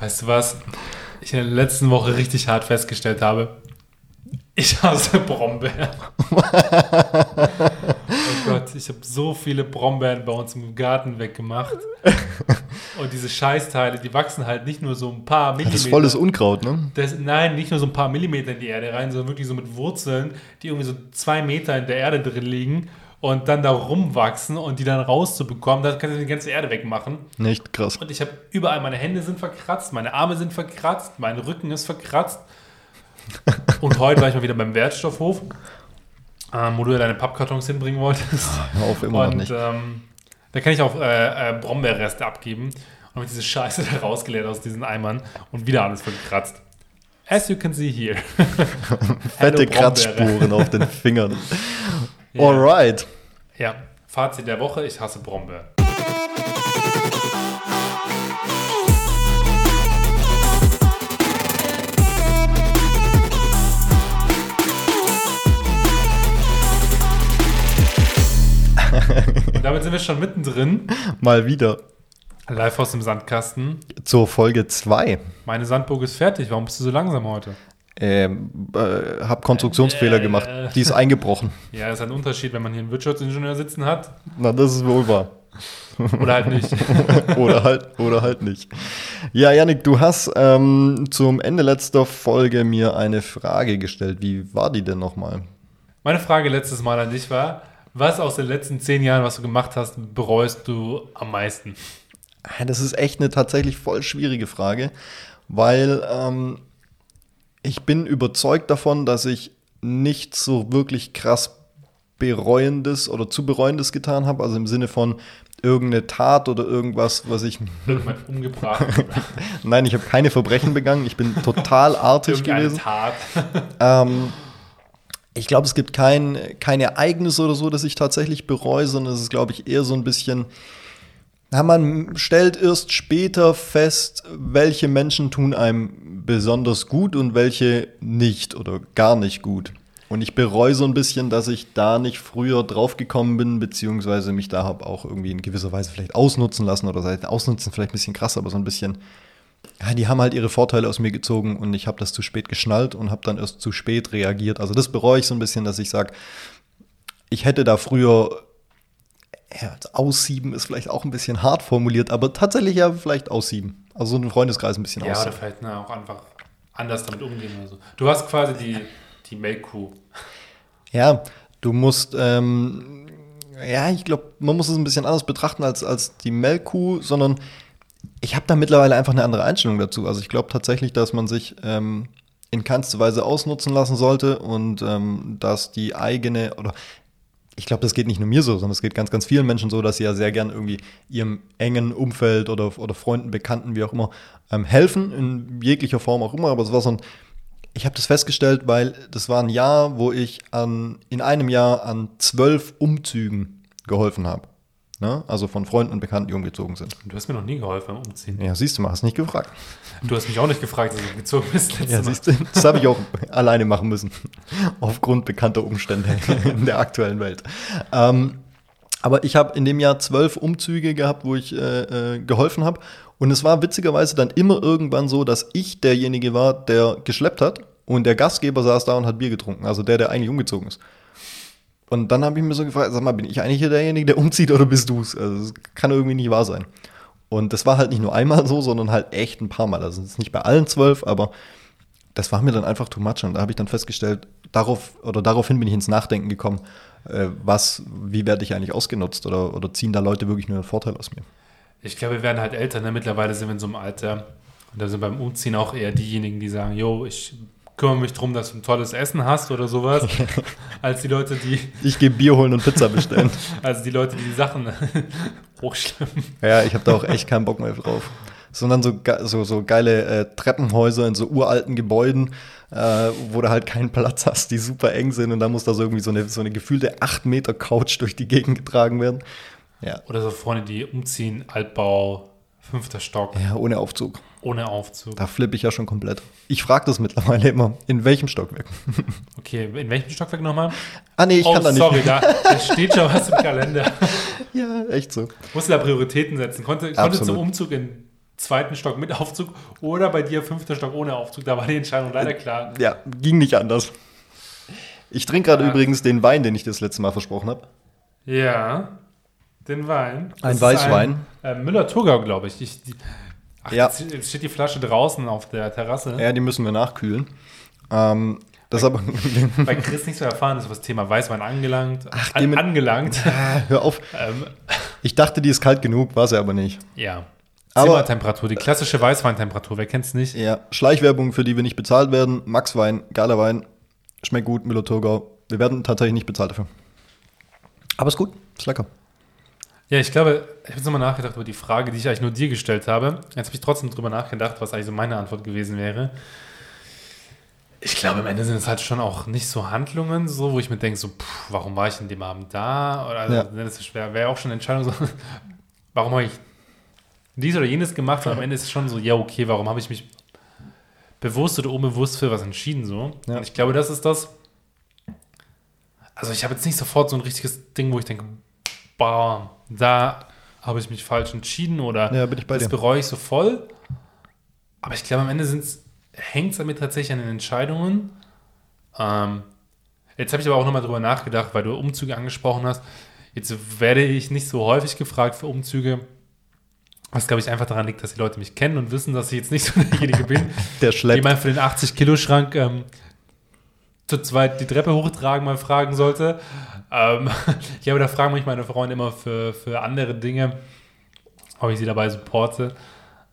Weißt du was? Ich in der letzten Woche richtig hart festgestellt habe. Ich hasse Brombeeren. oh Gott, ich habe so viele Brombeeren bei uns im Garten weggemacht. Und diese Scheißteile, die wachsen halt nicht nur so ein paar Millimeter. Das ist volles Unkraut, ne? Das, nein, nicht nur so ein paar Millimeter in die Erde rein, sondern wirklich so mit Wurzeln, die irgendwie so zwei Meter in der Erde drin liegen und dann da rumwachsen und die dann rauszubekommen, dann kannst du die ganze Erde wegmachen. Nicht krass. Und ich habe überall, meine Hände sind verkratzt, meine Arme sind verkratzt, mein Rücken ist verkratzt. und heute war ich mal wieder beim Wertstoffhof, ähm, wo du ja deine Pappkartons hinbringen wolltest. Hör auf, immer und, noch nicht. Ähm, da kann ich auch äh, äh, Brombeerreste abgeben. Und habe diese Scheiße da rausgeleert aus diesen Eimern und wieder alles verkratzt. As you can see here. Fette Kratzspuren auf den Fingern. Ja. Alright. Ja, Fazit der Woche, ich hasse Brombeeren. Und damit sind wir schon mittendrin. Mal wieder. Live aus dem Sandkasten. Zur Folge 2. Meine Sandburg ist fertig. Warum bist du so langsam heute? Ähm, äh, habe Konstruktionsfehler äh, gemacht. Die ist eingebrochen. Ja, das ist ein Unterschied, wenn man hier einen Wirtschaftsingenieur sitzen hat. Na, das ist wohl wahr. Oder halt nicht. oder, halt, oder halt nicht. Ja, Janik, du hast ähm, zum Ende letzter Folge mir eine Frage gestellt. Wie war die denn nochmal? Meine Frage letztes Mal an dich war, was aus den letzten zehn Jahren, was du gemacht hast, bereust du am meisten? Das ist echt eine tatsächlich voll schwierige Frage, weil ähm, ich bin überzeugt davon, dass ich nicht so wirklich krass bereuendes oder zu bereuendes getan habe, also im Sinne von irgendeine Tat oder irgendwas, was ich umgebracht. Nein, ich habe keine Verbrechen begangen. Ich bin total artig gewesen. Tat. ähm, ich glaube, es gibt kein, kein Ereignis oder so, das ich tatsächlich bereue, sondern es ist, glaube ich, eher so ein bisschen na, man stellt erst später fest, welche Menschen tun einem besonders gut und welche nicht oder gar nicht gut. Und ich bereue so ein bisschen, dass ich da nicht früher draufgekommen bin, beziehungsweise mich da habe auch irgendwie in gewisser Weise vielleicht ausnutzen lassen oder seit ausnutzen vielleicht ein bisschen krass, aber so ein bisschen, ja, die haben halt ihre Vorteile aus mir gezogen und ich habe das zu spät geschnallt und habe dann erst zu spät reagiert. Also das bereue ich so ein bisschen, dass ich sage, ich hätte da früher ja, aussieben ist vielleicht auch ein bisschen hart formuliert, aber tatsächlich ja vielleicht aussieben. Also so einen Freundeskreis ein bisschen ja, aussieben. Ja, oder vielleicht ne, auch einfach anders damit umgehen oder so. Du hast quasi die, die Melkkuh. Ja, du musst, ähm, ja, ich glaube, man muss es ein bisschen anders betrachten als, als die Melkkuh, sondern ich habe da mittlerweile einfach eine andere Einstellung dazu. Also ich glaube tatsächlich, dass man sich ähm, in keinster Weise ausnutzen lassen sollte und ähm, dass die eigene, oder ich glaube, das geht nicht nur mir so, sondern es geht ganz, ganz vielen Menschen so, dass sie ja sehr gern irgendwie ihrem engen Umfeld oder, oder Freunden, Bekannten, wie auch immer, ähm, helfen, in jeglicher Form auch immer. Aber es war so ein, ich habe das festgestellt, weil das war ein Jahr, wo ich an, in einem Jahr an zwölf Umzügen geholfen habe. Ne? Also von Freunden und Bekannten, die umgezogen sind. Du hast mir noch nie geholfen beim Umziehen. Ja, siehst du mal, hast nicht gefragt. Du hast mich auch nicht gefragt, dass du gezogen bist. Ja, siehst du, das habe ich auch alleine machen müssen. Aufgrund bekannter Umstände in der aktuellen Welt. Ähm, aber ich habe in dem Jahr zwölf Umzüge gehabt, wo ich äh, äh, geholfen habe. Und es war witzigerweise dann immer irgendwann so, dass ich derjenige war, der geschleppt hat und der Gastgeber saß da und hat Bier getrunken. Also der, der eigentlich umgezogen ist. Und dann habe ich mir so gefragt, sag mal, bin ich eigentlich hier derjenige, der umzieht oder bist du es? Also das kann irgendwie nicht wahr sein. Und das war halt nicht nur einmal so, sondern halt echt ein paar Mal. Also es ist nicht bei allen zwölf, aber das war mir dann einfach too much. Und da habe ich dann festgestellt, darauf oder daraufhin bin ich ins Nachdenken gekommen, äh, was, wie werde ich eigentlich ausgenutzt oder, oder ziehen da Leute wirklich nur einen Vorteil aus mir? Ich glaube, wir werden halt älter, ne? Mittlerweile sind wir in so einem Alter. Und da sind beim Umziehen auch eher diejenigen, die sagen, yo, ich kümmere mich darum, dass du ein tolles Essen hast oder sowas, als die Leute, die. Ich gehe Bier holen und Pizza bestellen. als die Leute, die die Sachen hochschleppen. Ja, ich habe da auch echt keinen Bock mehr drauf. Sondern so, so, so geile äh, Treppenhäuser in so uralten Gebäuden, äh, wo du halt keinen Platz hast, die super eng sind und da muss da so irgendwie so eine, so eine gefühlte 8 Meter Couch durch die Gegend getragen werden. Ja. Oder so Freunde, die umziehen, Altbau, fünfter Stock. Ja, ohne Aufzug. Ohne Aufzug. Da flippe ich ja schon komplett. Ich frage das mittlerweile immer. In welchem Stockwerk? Okay, in welchem Stockwerk nochmal? Ah, nee, ich oh, kann da nicht. Sorry, da, da steht schon was im Kalender. ja, echt so. Musst du da Prioritäten setzen? Konnte, konnte zum Umzug in zweiten Stock mit Aufzug oder bei dir fünfter Stock ohne Aufzug. Da war die Entscheidung leider klar. Ja, ging nicht anders. Ich trinke gerade Ja. übrigens den Wein, den ich das letzte Mal versprochen habe. Ja, den Wein. Ein ist Weißwein. Ein, äh, Müller-Thurgau, glaube ich. ich die, ach, Ja. jetzt, steht die Flasche draußen auf der Terrasse. Ja, die müssen wir nachkühlen. Ähm, das aber. Bei Chris nicht so erfahren ist, was Thema Weißwein angelangt. Ach, an, dem- angelangt. Hör auf. ähm, Ich dachte, die ist kalt genug, war sie aber nicht. ja. Zimmertemperatur, die klassische Weißweintemperatur, wer kennt's nicht? Ja, Schleichwerbung, für die wir nicht bezahlt werden. Max Wein, geiler Wein, schmeckt gut, Müller-Thurgau. Wir werden tatsächlich nicht bezahlt dafür. Aber ist gut, ist lecker. Ja, ich glaube, ich habe jetzt nochmal nachgedacht über die Frage, die ich eigentlich nur dir gestellt habe. Jetzt habe ich trotzdem drüber nachgedacht, was eigentlich so meine Antwort gewesen wäre. Ich glaube, am Ende sind es halt schon auch nicht so Handlungen, so, wo ich mir denke, so, pff, warum war ich an dem Abend da? Oder also, Ja. ne, das wäre auch schon eine Entscheidung, so, warum habe ich dies oder jenes gemacht? Und am Ende ist es schon so, ja, okay, warum habe ich mich bewusst oder unbewusst für was entschieden, so? Ja. Und ich glaube, das ist das. Also, ich habe jetzt nicht sofort so ein richtiges Ding, wo ich denke, boah, da habe ich mich falsch entschieden oder Ja, das dir. bereue ich so voll. Aber ich glaube, am Ende hängt es damit tatsächlich an den Entscheidungen. Ähm, jetzt habe ich aber auch nochmal drüber nachgedacht, weil du Umzüge angesprochen hast. Jetzt werde ich nicht so häufig gefragt für Umzüge. Was, glaube ich, einfach daran liegt, dass die Leute mich kennen und wissen, dass ich jetzt nicht so derjenige bin, Der die schleppt. mal für den 80-Kilo-Schrank ähm, zu zweit die Treppe hochtragen mal fragen sollte. Ähm, ja, aber da fragen mich meine Freunde immer für, für andere Dinge, ob ich sie dabei supporte.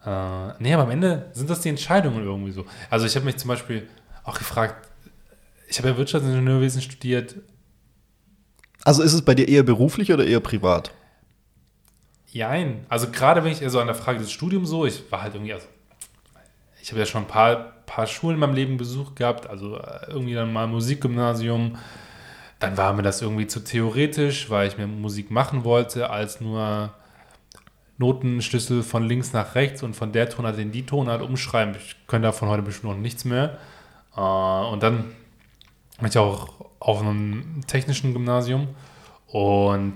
Äh, nee, aber am Ende sind das die Entscheidungen irgendwie so. Also ich habe mich zum Beispiel auch gefragt, ich habe ja Wirtschaftsingenieurwesen studiert. Also ist es bei dir eher beruflich oder eher privat? Jein. Also gerade wenn ich also an der Frage des Studiums so, ich war halt irgendwie, also ich habe ja schon ein paar, paar Schulen in meinem Leben besucht gehabt, also äh, irgendwie dann mal Musikgymnasium. Dann war mir das irgendwie zu theoretisch, weil ich mir Musik machen wollte, als nur Notenschlüssel von links nach rechts und von der Tonart in die Tonart umschreiben. Ich könnte davon heute bestimmt noch nichts mehr. Äh, und dann war ich auch auf einem technischen Gymnasium und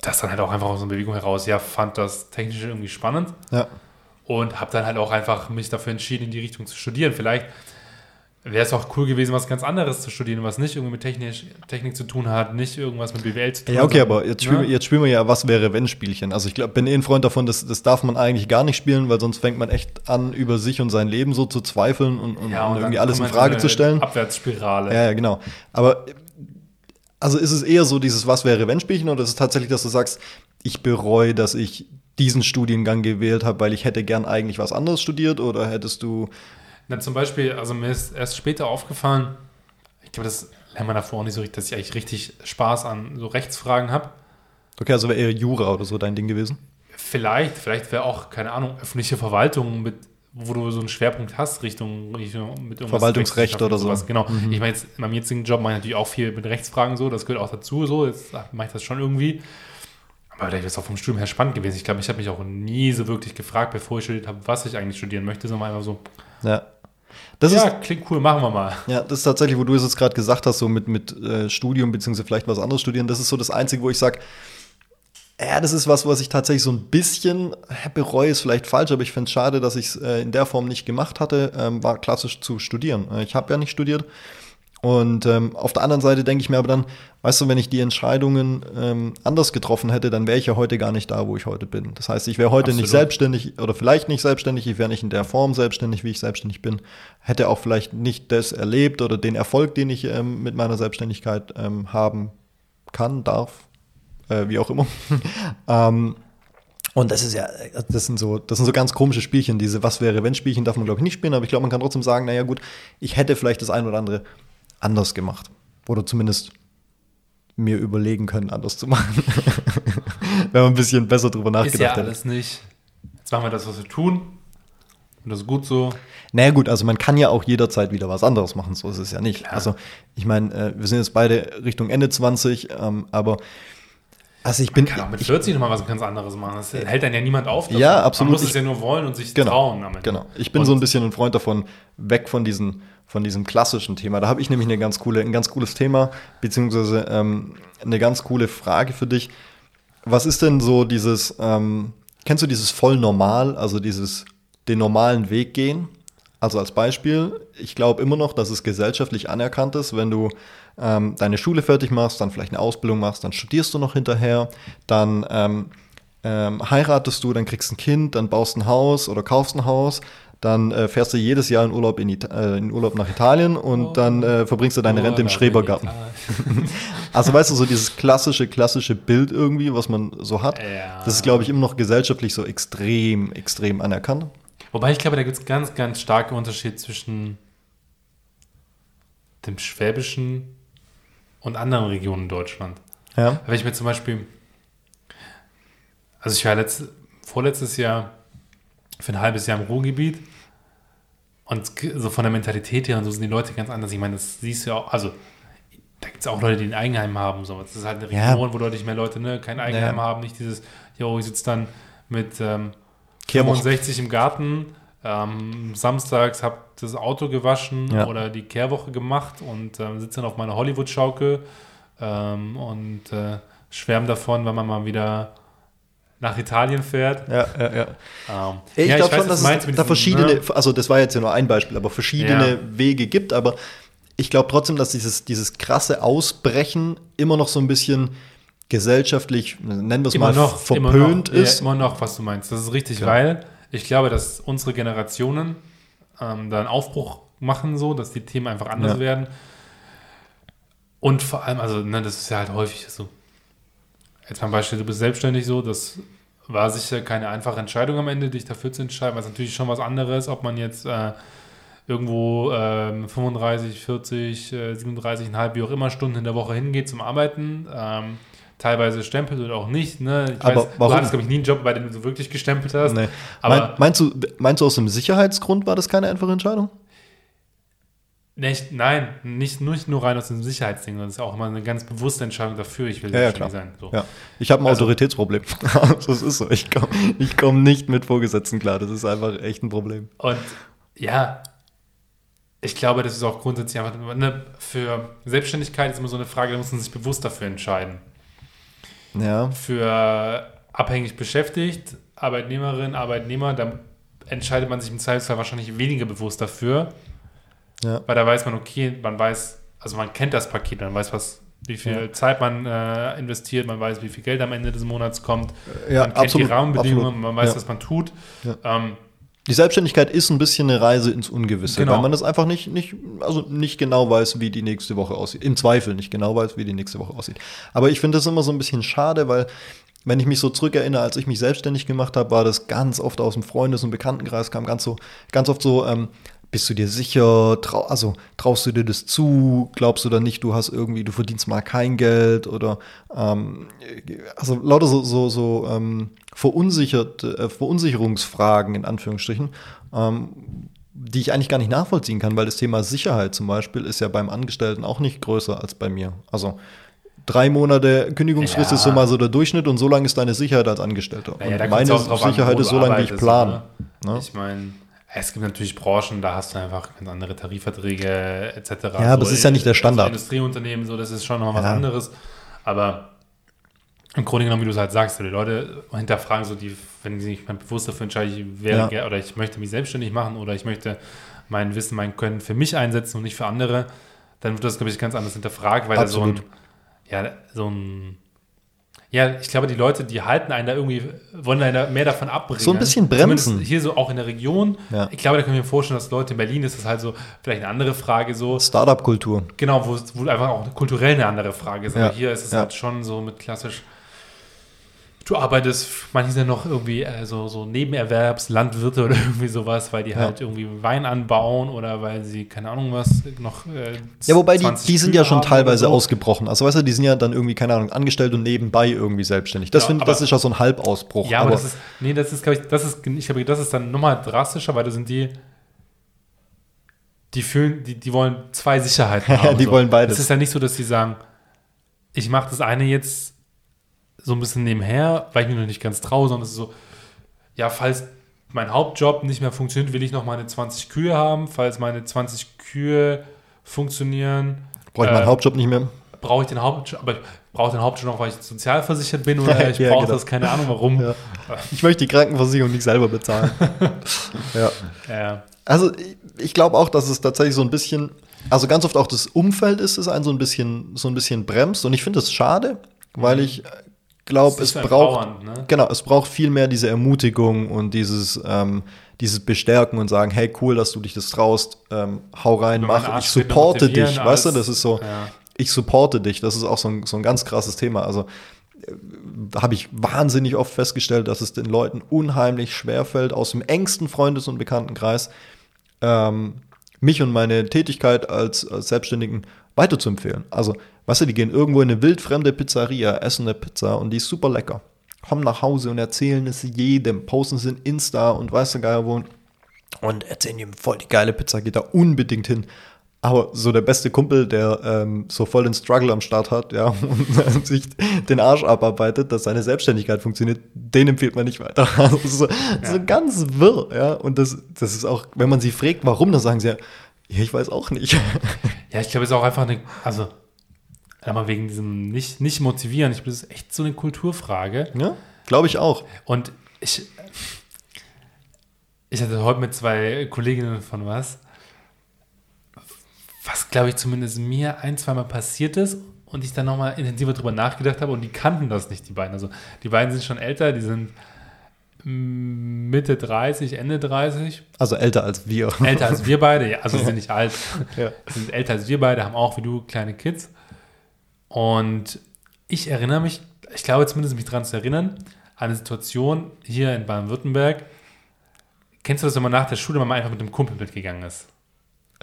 das dann halt auch einfach aus einer Bewegung heraus, ja, fand das Technische irgendwie spannend Ja. und habe dann halt auch einfach mich dafür entschieden, in die Richtung zu studieren. Vielleicht wäre es auch cool gewesen, was ganz anderes zu studieren, was nicht irgendwie mit Technisch, Technik zu tun hat, nicht irgendwas mit BWL zu tun Ja, okay, aber jetzt spielen, Ne? wir, jetzt spielen wir ja was wäre wenn Spielchen. Also ich glaube, bin eh ein Freund davon, das, das darf man eigentlich gar nicht spielen, weil sonst fängt man echt an, über sich und sein Leben so zu zweifeln und, und, ja, und und irgendwie alles in Frage zu stellen. Abwärtsspirale. Ja, ja, genau. Aber also ist es eher so dieses Was wäre wenn Spielchen oder ist es tatsächlich, dass du sagst, ich bereue, dass ich diesen Studiengang gewählt habe, weil ich hätte gern eigentlich was anderes studiert oder hättest du Na, zum Beispiel, also mir ist erst später aufgefallen, ich glaube, das lernt man davor auch nicht so richtig, dass ich eigentlich richtig Spaß an so Rechtsfragen habe. Okay, also wäre eher Jura oder so dein Ding gewesen. Vielleicht, vielleicht wäre auch, keine Ahnung, öffentliche Verwaltung, mit, wo du so einen Schwerpunkt hast, Richtung, Richtung mit Verwaltungsrecht oder und so. Mhm. sowas. Genau. Ich meine, jetzt in meinem jetzigen Job mache ich natürlich auch viel mit Rechtsfragen so, das gehört auch dazu, so, jetzt mache ich das schon irgendwie. Aber vielleicht wäre es auch vom Studium her spannend gewesen. Ich glaube, ich habe mich auch nie so wirklich gefragt, bevor ich studiert habe, was ich eigentlich studieren möchte, sondern einfach so, Ja. Das ja, ist klingt cool, machen wir mal. Ja, das ist tatsächlich, wo du es jetzt gerade gesagt hast, so mit, mit äh, Studium beziehungsweise vielleicht was anderes studieren, das ist so das Einzige, wo ich sage, ja, das ist was, was ich tatsächlich so ein bisschen bereue, ist vielleicht falsch, aber ich finde es schade, dass ich es äh, in der Form nicht gemacht hatte, ähm, war klassisch zu studieren. Äh, ich habe ja nicht studiert. Und ähm, auf der anderen Seite denke ich mir aber dann, weißt du, wenn ich die Entscheidungen ähm, anders getroffen hätte, dann wäre ich ja heute gar nicht da, wo ich heute bin. Das heißt, ich wäre heute nicht Absolut. selbstständig oder vielleicht nicht selbstständig, ich wäre nicht in der Form selbstständig, wie ich selbstständig bin, hätte auch vielleicht nicht das erlebt oder den Erfolg, den ich ähm, mit meiner Selbstständigkeit ähm, haben kann, darf, äh, wie auch immer. ähm, und das ist ja, das sind so, das sind so ganz komische Spielchen. Diese Was wäre wenn Spielchen darf man glaube ich nicht spielen, aber ich glaube, man kann trotzdem sagen, naja gut, ich hätte vielleicht das ein oder andere anders gemacht oder zumindest mir überlegen können, anders zu machen, wenn man ein bisschen besser drüber Ist ja nachgedacht hätte. alles nicht. Jetzt machen wir das, was wir tun. Und das ist gut so. Naja gut, also man kann ja auch jederzeit wieder was anderes machen, so ist es ja nicht. Klar. Also ich meine, äh, wir sind jetzt beide Richtung Ende 20, ähm, aber also ich bin, Kann auch mit ich, 40 nochmal was ganz anderes machen. Das hält dann ja niemand auf. davon. Ja, absolut. Man muss es ja nur wollen und sich Genau, trauen. Am Ende. Genau. Ich bin und so ein bisschen ein Freund davon, weg von, diesen, von diesem klassischen Thema. Da habe ich nämlich eine ganz coole, ein ganz cooles Thema, beziehungsweise ähm, eine ganz coole Frage für dich. Was ist denn so dieses, ähm, kennst du dieses voll normal, also dieses den normalen Weg gehen? Also als Beispiel, ich glaube immer noch, dass es gesellschaftlich anerkannt ist, wenn du ähm, deine Schule fertig machst, dann vielleicht eine Ausbildung machst, dann studierst du noch hinterher, dann ähm, ähm, heiratest du, dann kriegst ein Kind, dann baust ein Haus oder kaufst ein Haus, dann äh, fährst du jedes Jahr in Urlaub, in, äh, in Urlaub nach Italien und oh, dann äh, verbringst du deine oh, Rente im Schrebergarten. also weißt du, so dieses klassische, klassische Bild irgendwie, was man so hat, ja. das ist, glaube ich, immer noch gesellschaftlich so extrem, extrem anerkannt. Wobei ich glaube, da gibt es ganz, ganz starke Unterschiede zwischen dem Schwäbischen und anderen Regionen in Deutschland. Ja. Wenn ich mir zum Beispiel, also ich war letzt, vorletztes Jahr für ein halbes Jahr im Ruhrgebiet und so von der Mentalität her und so sind die Leute ganz anders. Ich meine, das siehst du ja auch, also da gibt es auch Leute, die ein Eigenheim haben. So. Das ist halt eine Region, ja. wo deutlich mehr Leute ne, kein Eigenheim ja. haben, nicht dieses, jo, ich sitze dann mit ähm, 65 im Garten, ähm, samstags habe das Auto gewaschen ja. oder die Kehrwoche gemacht und ähm, sitze dann auf meiner Hollywood-Schaukel ähm, und äh, schwärme davon, wenn man mal wieder nach Italien fährt. Ja, ja, ja. Ähm, ich ja, glaube schon, dass es da verschiedene, ne? also das war jetzt ja nur ein Beispiel, aber verschiedene ja. Wege gibt, aber ich glaube trotzdem, dass dieses, dieses krasse Ausbrechen immer noch so ein bisschen gesellschaftlich, nennen wir es mal, noch, verpönt immer noch, ist. Ja, immer noch, was du meinst. Das ist richtig, ja. weil ich glaube, dass unsere Generationen ähm, da einen Aufbruch machen, so, dass die Themen einfach anders ja. werden. Und vor allem, also, ne, das ist ja halt häufig so. Jetzt mal ein Beispiel, du bist selbstständig so, das war sicher keine einfache Entscheidung am Ende, dich dafür zu entscheiden, weil es natürlich schon was anderes, ob man jetzt äh, irgendwo äh, 35, 40, äh, 37,5, wie auch immer Stunden in der Woche hingeht zum Arbeiten. Ähm, teilweise stempelt oder auch nicht. Ne? Ich aber weiß, warum? Du hattest, glaube ich, nie einen Job, bei dem du so wirklich gestempelt hast. Nee. Aber meinst, du, meinst du aus dem Sicherheitsgrund war das keine einfache Entscheidung? Nicht, nein, nicht, nicht nur rein aus dem Sicherheitsding, sondern es ist auch immer eine ganz bewusste Entscheidung dafür, ich will ja, ja, sein. So. Ja. Ich habe ein also, Autoritätsproblem. das ist so. Ich komme ich komm nicht mit Vorgesetzten klar. Das ist einfach echt ein Problem. Und ja, ich glaube, das ist auch grundsätzlich einfach ne, für Selbstständigkeit ist immer so eine Frage, da muss man sich bewusst dafür entscheiden ja. für abhängig beschäftigt, Arbeitnehmerin, Arbeitnehmer, da entscheidet man sich im Zweifelsfall wahrscheinlich weniger bewusst dafür. Ja. Weil da weiß man, okay, man weiß, also man kennt das Paket, man weiß, was, wie viel ja. Zeit man äh, investiert, man weiß, wie viel Geld am Ende des Monats kommt, ja, man kennt absolut, die Rahmenbedingungen, absolut. man weiß, ja. was man tut. Ähm, die Selbstständigkeit ist ein bisschen eine Reise ins Ungewisse, genau. weil man das einfach nicht, nicht, also nicht genau weiß, wie die nächste Woche aussieht. Im Zweifel nicht genau weiß, wie die nächste Woche aussieht. Aber ich finde das immer so ein bisschen schade, weil wenn ich mich so zurückerinnere, als ich mich selbstständig gemacht habe, war das ganz oft aus dem Freundes- und Bekanntenkreis, kam ganz so, ganz oft so, ähm, bist du dir sicher? Trau also traust du dir das zu? Glaubst du dann nicht, du hast irgendwie, du verdienst mal kein Geld oder ähm, also lauter so, so, so ähm, verunsichert, äh, Verunsicherungsfragen in Anführungsstrichen, ähm, die ich eigentlich gar nicht nachvollziehen kann, weil das Thema Sicherheit zum Beispiel ist ja beim Angestellten auch nicht größer als bei mir. Also drei Monate Kündigungsfrist ja. ist so mal so der Durchschnitt und so lange ist deine Sicherheit als Angestellter. Naja, und meine Sicherheit an, ist so lange, wie ich plane. Ne? Ich meine, es gibt natürlich Branchen, da hast du einfach ganz andere Tarifverträge etc. Ja, aber so, das ist ja nicht der Standard. Also Industrieunternehmen, so, das ist schon noch was ja. anderes. Aber im Grunde genommen, wie du es halt sagst, die Leute hinterfragen so, die, wenn sie sich bewusst dafür entscheiden, ich wäre ja. oder ich möchte mich selbstständig machen oder ich möchte mein Wissen, mein Können für mich einsetzen und nicht für andere, dann wird das, glaube ich, ganz anders hinterfragt, weil Absolut. da so ein, ja, so ein ja, ich glaube, die Leute, die halten einen da irgendwie, wollen einen da mehr davon abbringen. So ein bisschen bremsen. Zumindest hier so auch in der Region. Ja. Ich glaube, da können wir mir vorstellen, dass Leute in Berlin ist das halt so vielleicht eine andere Frage so. Startup-Kultur. Genau, wo, wo einfach auch kulturell eine andere Frage ist. Aber ja. hier ist es ja. halt schon so mit klassisch du arbeitest, manche sind noch irgendwie äh, so, Nebenerwerbslandwirte oder irgendwie sowas, weil die ja. halt irgendwie Wein anbauen oder weil sie, keine Ahnung was, noch. Äh, ja, wobei die, die sind ja schon teilweise so. ausgebrochen. Also weißt du, die sind ja dann irgendwie, keine Ahnung, angestellt und nebenbei irgendwie selbstständig. Das, ja, find, das ist ja so ein Halbausbruch. Ja, aber, aber das ist, nee, das ist, glaube ich, das ist, ich glaube, das ist dann nochmal drastischer, weil da sind die, die fühlen, die, die wollen zwei Sicherheiten haben. die so. wollen beides. Es ist ja nicht so, dass sie sagen, ich mache das eine jetzt so ein bisschen nebenher, weil ich mich noch nicht ganz traue, sondern es ist so, ja, falls mein Hauptjob nicht mehr funktioniert, will ich noch meine 20 Kühe haben. Falls meine 20 Kühe funktionieren. Brauche ich äh, meinen Hauptjob nicht mehr? brauche ich den Hauptjob, aber ich brauche den Hauptjob noch, weil ich sozialversichert bin oder ich Ja, brauche genau. das, keine Ahnung warum. Ja. Ich möchte die Krankenversicherung nicht selber bezahlen. ja. Ja. Also ich, ich glaube auch, dass es tatsächlich so ein bisschen, also ganz oft auch das Umfeld ist, es einen so ein bisschen, so ein bisschen bremst. Und ich finde das schade, weil ich glaube, es ist braucht, ne? genau, es braucht viel mehr diese Ermutigung und dieses, ähm, dieses Bestärken und sagen, hey, cool, dass du dich das traust, ähm, hau rein, mach, ich supporte dich, weißt du, das ist so, ja. ich supporte dich, das ist auch so ein, so ein ganz krasses Thema. Also habe ich wahnsinnig oft festgestellt, dass es den Leuten unheimlich schwerfällt, aus dem engsten Freundes- und Bekanntenkreis ähm, mich und meine Tätigkeit als, als Selbstständigen weiterzuempfehlen. Also, weißt du, die gehen irgendwo in eine wildfremde Pizzeria, essen eine Pizza und die ist super lecker. Kommen nach Hause und erzählen es jedem, posten es in Insta und weißt du geil wo und erzählen ihm voll die geile Pizza, geht da unbedingt hin. Aber so der beste Kumpel, der ähm, so voll den Struggle am Start hat, ja, und sich den Arsch abarbeitet, dass seine Selbstständigkeit funktioniert, den empfiehlt man nicht weiter. Also so, so ganz wirr, ja. Und das, das ist auch, wenn man sie fragt, warum, dann sagen sie ja, ja, ich weiß auch nicht. Ja, ich glaube, es ist auch einfach eine, also, einmal wegen diesem nicht, nicht motivieren, ich glaube, das ist echt so eine Kulturfrage. ja, glaube ich auch. Und ich, ich hatte heute mit zwei Kolleginnen von was, was glaube ich zumindest mir ein, zweimal passiert ist und ich dann nochmal intensiver drüber nachgedacht habe und die kannten das nicht, die beiden. Also die beiden sind schon älter, die sind Mitte 30, Ende 30, Also älter als wir. älter als wir beide, ja, also sind nicht alt, Ja. sind älter als wir beide, haben auch wie du kleine Kids. Und ich erinnere mich, ich glaube zumindest mich daran zu erinnern, an eine Situation hier in Baden-Württemberg. Kennst du das, wenn man nach der Schule mal einfach mit einem Kumpel mitgegangen ist?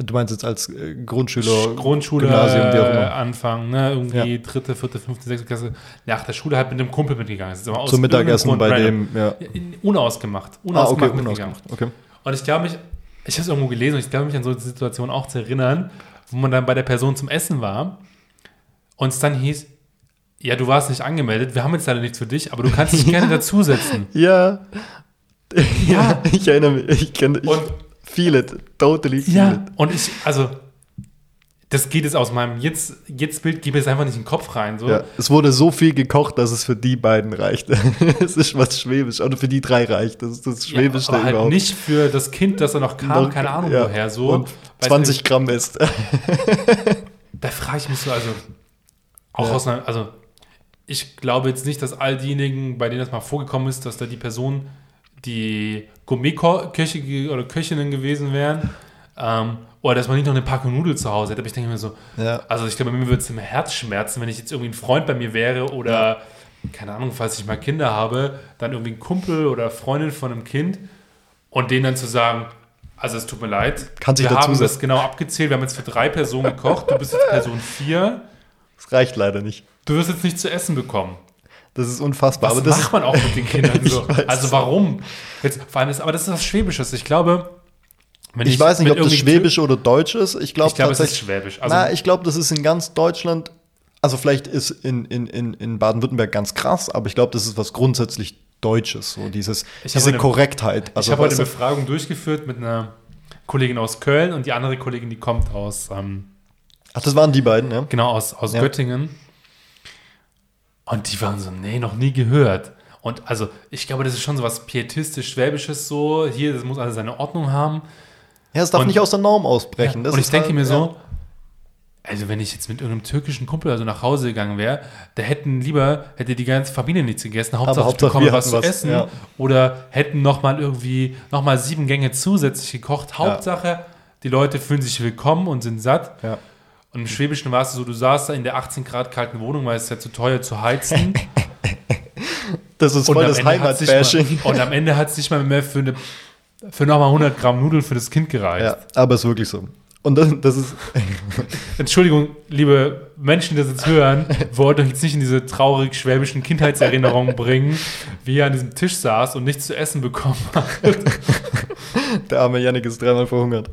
Du meinst jetzt als äh, Grundschüler, Grundschule, Gymnasium, wie auch immer. Anfang, ne, irgendwie Ja. dritte, vierte, fünfte, sechste Klasse, nach der Schule halt mit einem Kumpel mitgegangen ist. Aber Zum Mittagessen bei Grund dem, ja. random. In- Unausgemacht. Ah, okay, Unausgemacht mitgegangen. unausgemacht. Okay. Und ich glaube, ich, ich habe es irgendwo gelesen und ich glaube mich an so eine Situation auch zu erinnern, wo man dann bei der Person zum Essen war und es dann hieß, ja, du warst nicht angemeldet, wir haben jetzt leider nichts für dich, aber du kannst dich gerne dazusetzen. Ja. Ja, ich erinnere mich. Ich kenne ich Und- feel it. Totally feel Ja, it. und ich, also, das geht jetzt aus meinem jetzt, jetzt Bild, gebe ich es einfach nicht in den Kopf rein. So. Ja, es wurde so viel gekocht, dass es für die beiden reicht. es ist was Schwäbisch. Oder für die drei reicht. Das ist das Schwäbischste ja, aber halt überhaupt. nicht für das Kind, das da noch kam, Noch- keine Ahnung ja. woher. So, Und Weiß 20 Gramm ist. Da frage ich mich so, also auch Ja. aus einer, also ich glaube jetzt nicht, dass all diejenigen, bei denen das mal vorgekommen ist, dass da die Person die Gourmet-Köche oder Köchinnen gewesen wären ähm, oder dass man nicht noch eine Packung Nudeln zu Hause hätte. Aber ich denke mir so, Ja. also ich glaube, mir würde es im Herz schmerzen, wenn ich jetzt irgendwie ein Freund bei mir wäre oder keine Ahnung, falls ich mal Kinder habe, dann irgendwie ein Kumpel oder Freundin von einem Kind und denen dann zu sagen, also es tut mir leid, Kann sich wir haben dazusetzen. das genau abgezählt, wir haben jetzt für drei Personen gekocht, du bist jetzt Person vier, Das reicht leider nicht. du wirst jetzt nicht zu essen bekommen. Das ist unfassbar. Was aber das macht man auch mit den Kindern Ich so? Also warum? Jetzt, vor allem ist, aber das ist was Schwäbisches. Ich glaube, wenn ich weiß nicht, ob das Schwäbisch oder Deutsch ist. Ich glaube Ich glaube, es ist. Schwäbisch. Also, na, ich glaube, das ist in ganz Deutschland. Also vielleicht ist in, in, in, in Baden-Württemberg ganz krass, aber ich glaube, das ist was grundsätzlich Deutsches, so dieses, Ich diese eine- Korrektheit. ich Also, habe heute eine Befragung durchgeführt mit einer Kollegin aus Köln und die andere Kollegin, die kommt aus, ähm, ach, das waren die beiden, ja. genau, aus, aus Ja. Göttingen. Und die waren so, nee, noch nie gehört. Und also, ich glaube, das ist schon so was pietistisch-schwäbisches so. Hier, das muss alles seine Ordnung haben. Ja, es darf Und- nicht aus der Norm ausbrechen. Ja, Das und ich denke halt- mir ja. so, also wenn ich jetzt mit irgendeinem türkischen Kumpel also nach Hause gegangen wäre, da hätten lieber, hätte die ganze Familie nichts gegessen, Hauptsache, Hauptsache, bekomme wir was hatten zu was, essen. ja. Oder hätten nochmal irgendwie, nochmal sieben Gänge zusätzlich gekocht. Hauptsache, die Leute fühlen sich willkommen und sind satt. Ja. Und im Schwäbischen war es so, du saßt da in der 18 Grad kalten Wohnung, weil es ja zu teuer zu heizen. Das ist voll das Heimatbashing. und am Ende hat es nicht mal mehr für, eine, für nochmal 100 Gramm Nudeln für das Kind gereicht. Ja, aber es ist wirklich so. Und das, das ist, Entschuldigung, liebe Menschen, die das jetzt hören, wollte euch jetzt nicht in diese traurig schwäbischen Kindheitserinnerungen bringen, wie er an diesem Tisch saß und nichts zu essen bekommen hat. der arme Yannick ist dreimal verhungert.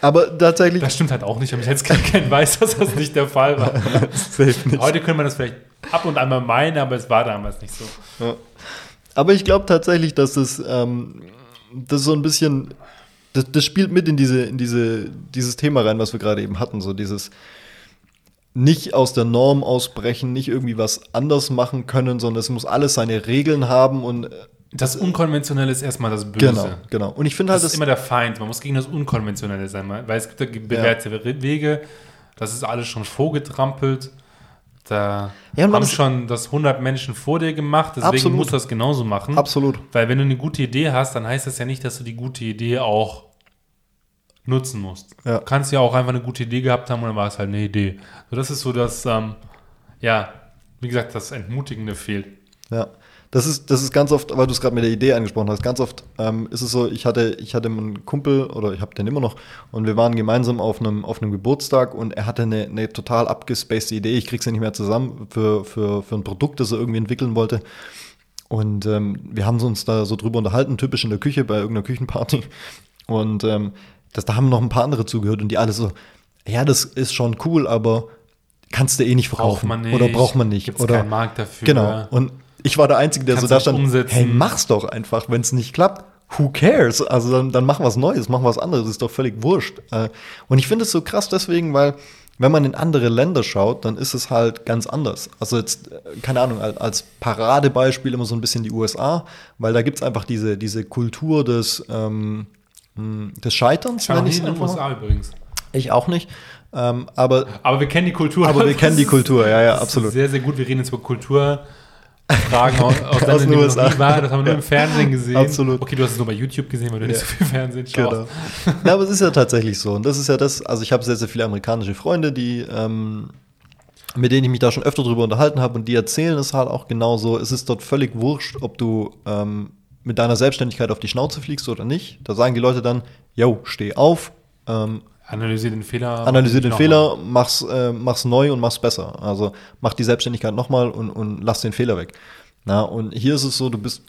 Aber tatsächlich, Das stimmt halt auch nicht, aber ich jetzt keinen weiß, dass das nicht der Fall war. nicht. Heute könnte man das vielleicht ab und an mal meinen, aber es war damals nicht so. Ja. Aber ich glaube tatsächlich, dass das, ähm, das so ein bisschen, das, das spielt mit in diese, in diese, dieses Thema rein, was wir gerade eben hatten, so dieses, nicht aus der Norm ausbrechen, nicht irgendwie was anders machen können, sondern es muss alles seine Regeln haben und äh, Das Unkonventionelle ist erstmal das Böse. genau, genau. Und ich finde halt, Das ist immer der Feind. Man muss gegen das Unkonventionelle sein, weil es gibt ja bewährte Wege. Das ist alles schon vorgetrampelt. Da Ja, haben schon das 100 Menschen vor dir gemacht. Deswegen Absolut. musst du das genauso machen. absolut. Weil wenn du eine gute Idee hast, dann heißt das ja nicht, dass du die gute Idee auch nutzen musst. Ja. Du kannst ja auch einfach eine gute Idee gehabt haben und dann war es halt eine Idee. So, das ist so das, ähm, ja, wie gesagt, das Entmutigende fehlt. Ja, das ist, das ist ganz oft, weil du es gerade mit der Idee angesprochen hast, ganz oft ähm, ist es so, ich hatte, ich hatte einen Kumpel oder ich habe den immer noch und wir waren gemeinsam auf einem, auf einem Geburtstag und er hatte eine, eine total abgespacede Idee, ich krieg's ja nicht mehr zusammen für, für, für ein Produkt, das er irgendwie entwickeln wollte. Und ähm, wir haben uns da so drüber unterhalten, typisch in der Küche bei irgendeiner Küchenparty. Und ähm, das, da haben noch ein paar andere zugehört und die alle so, ja, das ist schon cool, aber kannst du eh nicht verkaufen. Braucht man nicht. Oder braucht man nicht. Gibt's oder keinen Markt dafür. Genau. Und ich war der Einzige, der Kannst so da nicht stand, umsetzen. hey, mach's doch einfach, wenn es nicht klappt. Who cares? Also dann, dann mach was Neues, mach was anderes, ist doch völlig wurscht. Äh, Und ich finde es so krass deswegen, weil wenn man in andere Länder schaut, dann ist es halt ganz anders. Also jetzt, äh, keine Ahnung, als- Paradebeispiel immer so ein bisschen die USA, weil da gibt's einfach diese, diese Kultur des, ähm, mh, des Scheiterns. Ich war nie ich's in den. USA übrigens. Ich auch nicht. Ähm, aber Aber wir kennen die Kultur. Aber wir kennen die Kultur, ja, ja, absolut. Sehr, sehr gut. Wir reden jetzt über Kulturfragen aus, aus Aus den USA. Das haben wir nur im Fernsehen gesehen. Absolut. Okay, du hast es nur bei YouTube gesehen, weil du nicht Ja. so viel Fernsehen schaust. Genau. Na, aber es ist ja tatsächlich so. Und das ist ja das, also ich habe sehr, sehr viele amerikanische Freunde, die, ähm, mit denen ich mich da schon öfter drüber unterhalten habe und die erzählen es halt auch genauso. Es ist dort völlig wurscht, ob du ähm, mit deiner Selbstständigkeit auf die Schnauze fliegst oder nicht. Da sagen die Leute dann, yo, steh auf, ähm, Analysier den Fehler. analysier den. Fehler, mach's, äh, mach's neu und mach's besser. Also mach die Selbstständigkeit nochmal und, und lass den Fehler weg. Na, und hier ist es so, du bist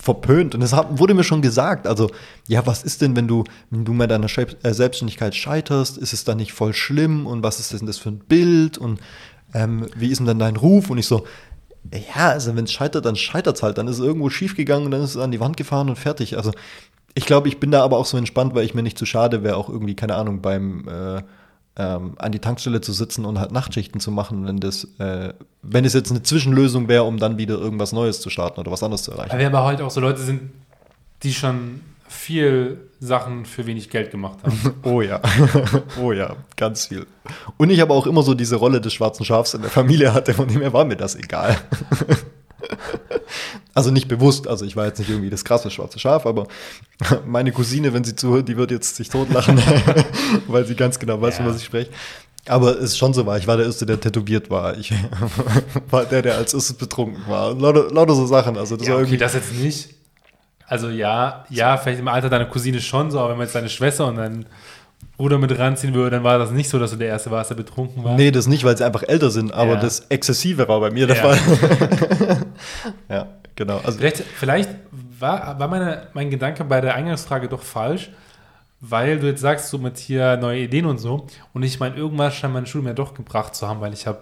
verpönt. Und es hat, wurde mir schon gesagt, also, ja, was ist denn, wenn du, wenn du mit deiner äh, Selbstständigkeit scheiterst? Ist es dann nicht voll schlimm? Und was ist denn das für ein Bild? Und ähm, wie ist denn dann dein Ruf? Und ich so, ja, also wenn es scheitert, dann scheitert es halt. Dann ist es irgendwo schief gegangen und dann ist es an die Wand gefahren und fertig. Also ich glaube, ich bin da aber auch so entspannt, weil ich mir nicht zu schade wäre, auch irgendwie, keine Ahnung, beim äh, ähm, an die Tankstelle zu sitzen und halt Nachtschichten zu machen, wenn das, äh, wenn es jetzt eine Zwischenlösung wäre, um dann wieder irgendwas Neues zu starten oder was anderes zu erreichen. Weil wir aber heute auch so Leute sind, die schon viel Sachen für wenig Geld gemacht haben. Oh ja, oh ja, ganz viel. Und ich habe auch immer so diese Rolle des schwarzen Schafs in der Familie hatte, von dem her war mir das egal. Also nicht bewusst, also ich war jetzt nicht irgendwie das krasse schwarze Schaf, aber meine Cousine, wenn sie zuhört, die wird jetzt sich totlachen, weil sie ganz genau weiß, Ja. von was ich spreche. Aber es ist schon so war, ich war der Erste, der tätowiert war. Ich war der, der als erstes betrunken war. Lauter, lauter so Sachen. Also das ja, war okay, irgendwie. das jetzt nicht. Also ja, ja, vielleicht im Alter deiner Cousine schon so, aber wenn man jetzt deine Schwester und deinen Bruder mit ranziehen würde, dann war das nicht so, dass du der Erste warst, der betrunken war. Nee, das nicht, weil sie einfach älter sind, aber Ja. das Exzessive war bei mir der Ja. Fall. ja, genau. Also, Vielleicht, vielleicht war, war meine, mein Gedanke bei der Eingangsfrage doch falsch, weil du jetzt sagst, so mit hier neue Ideen und so. Und ich meine, irgendwas scheint mein Studium ja doch gebracht zu haben, weil ich habe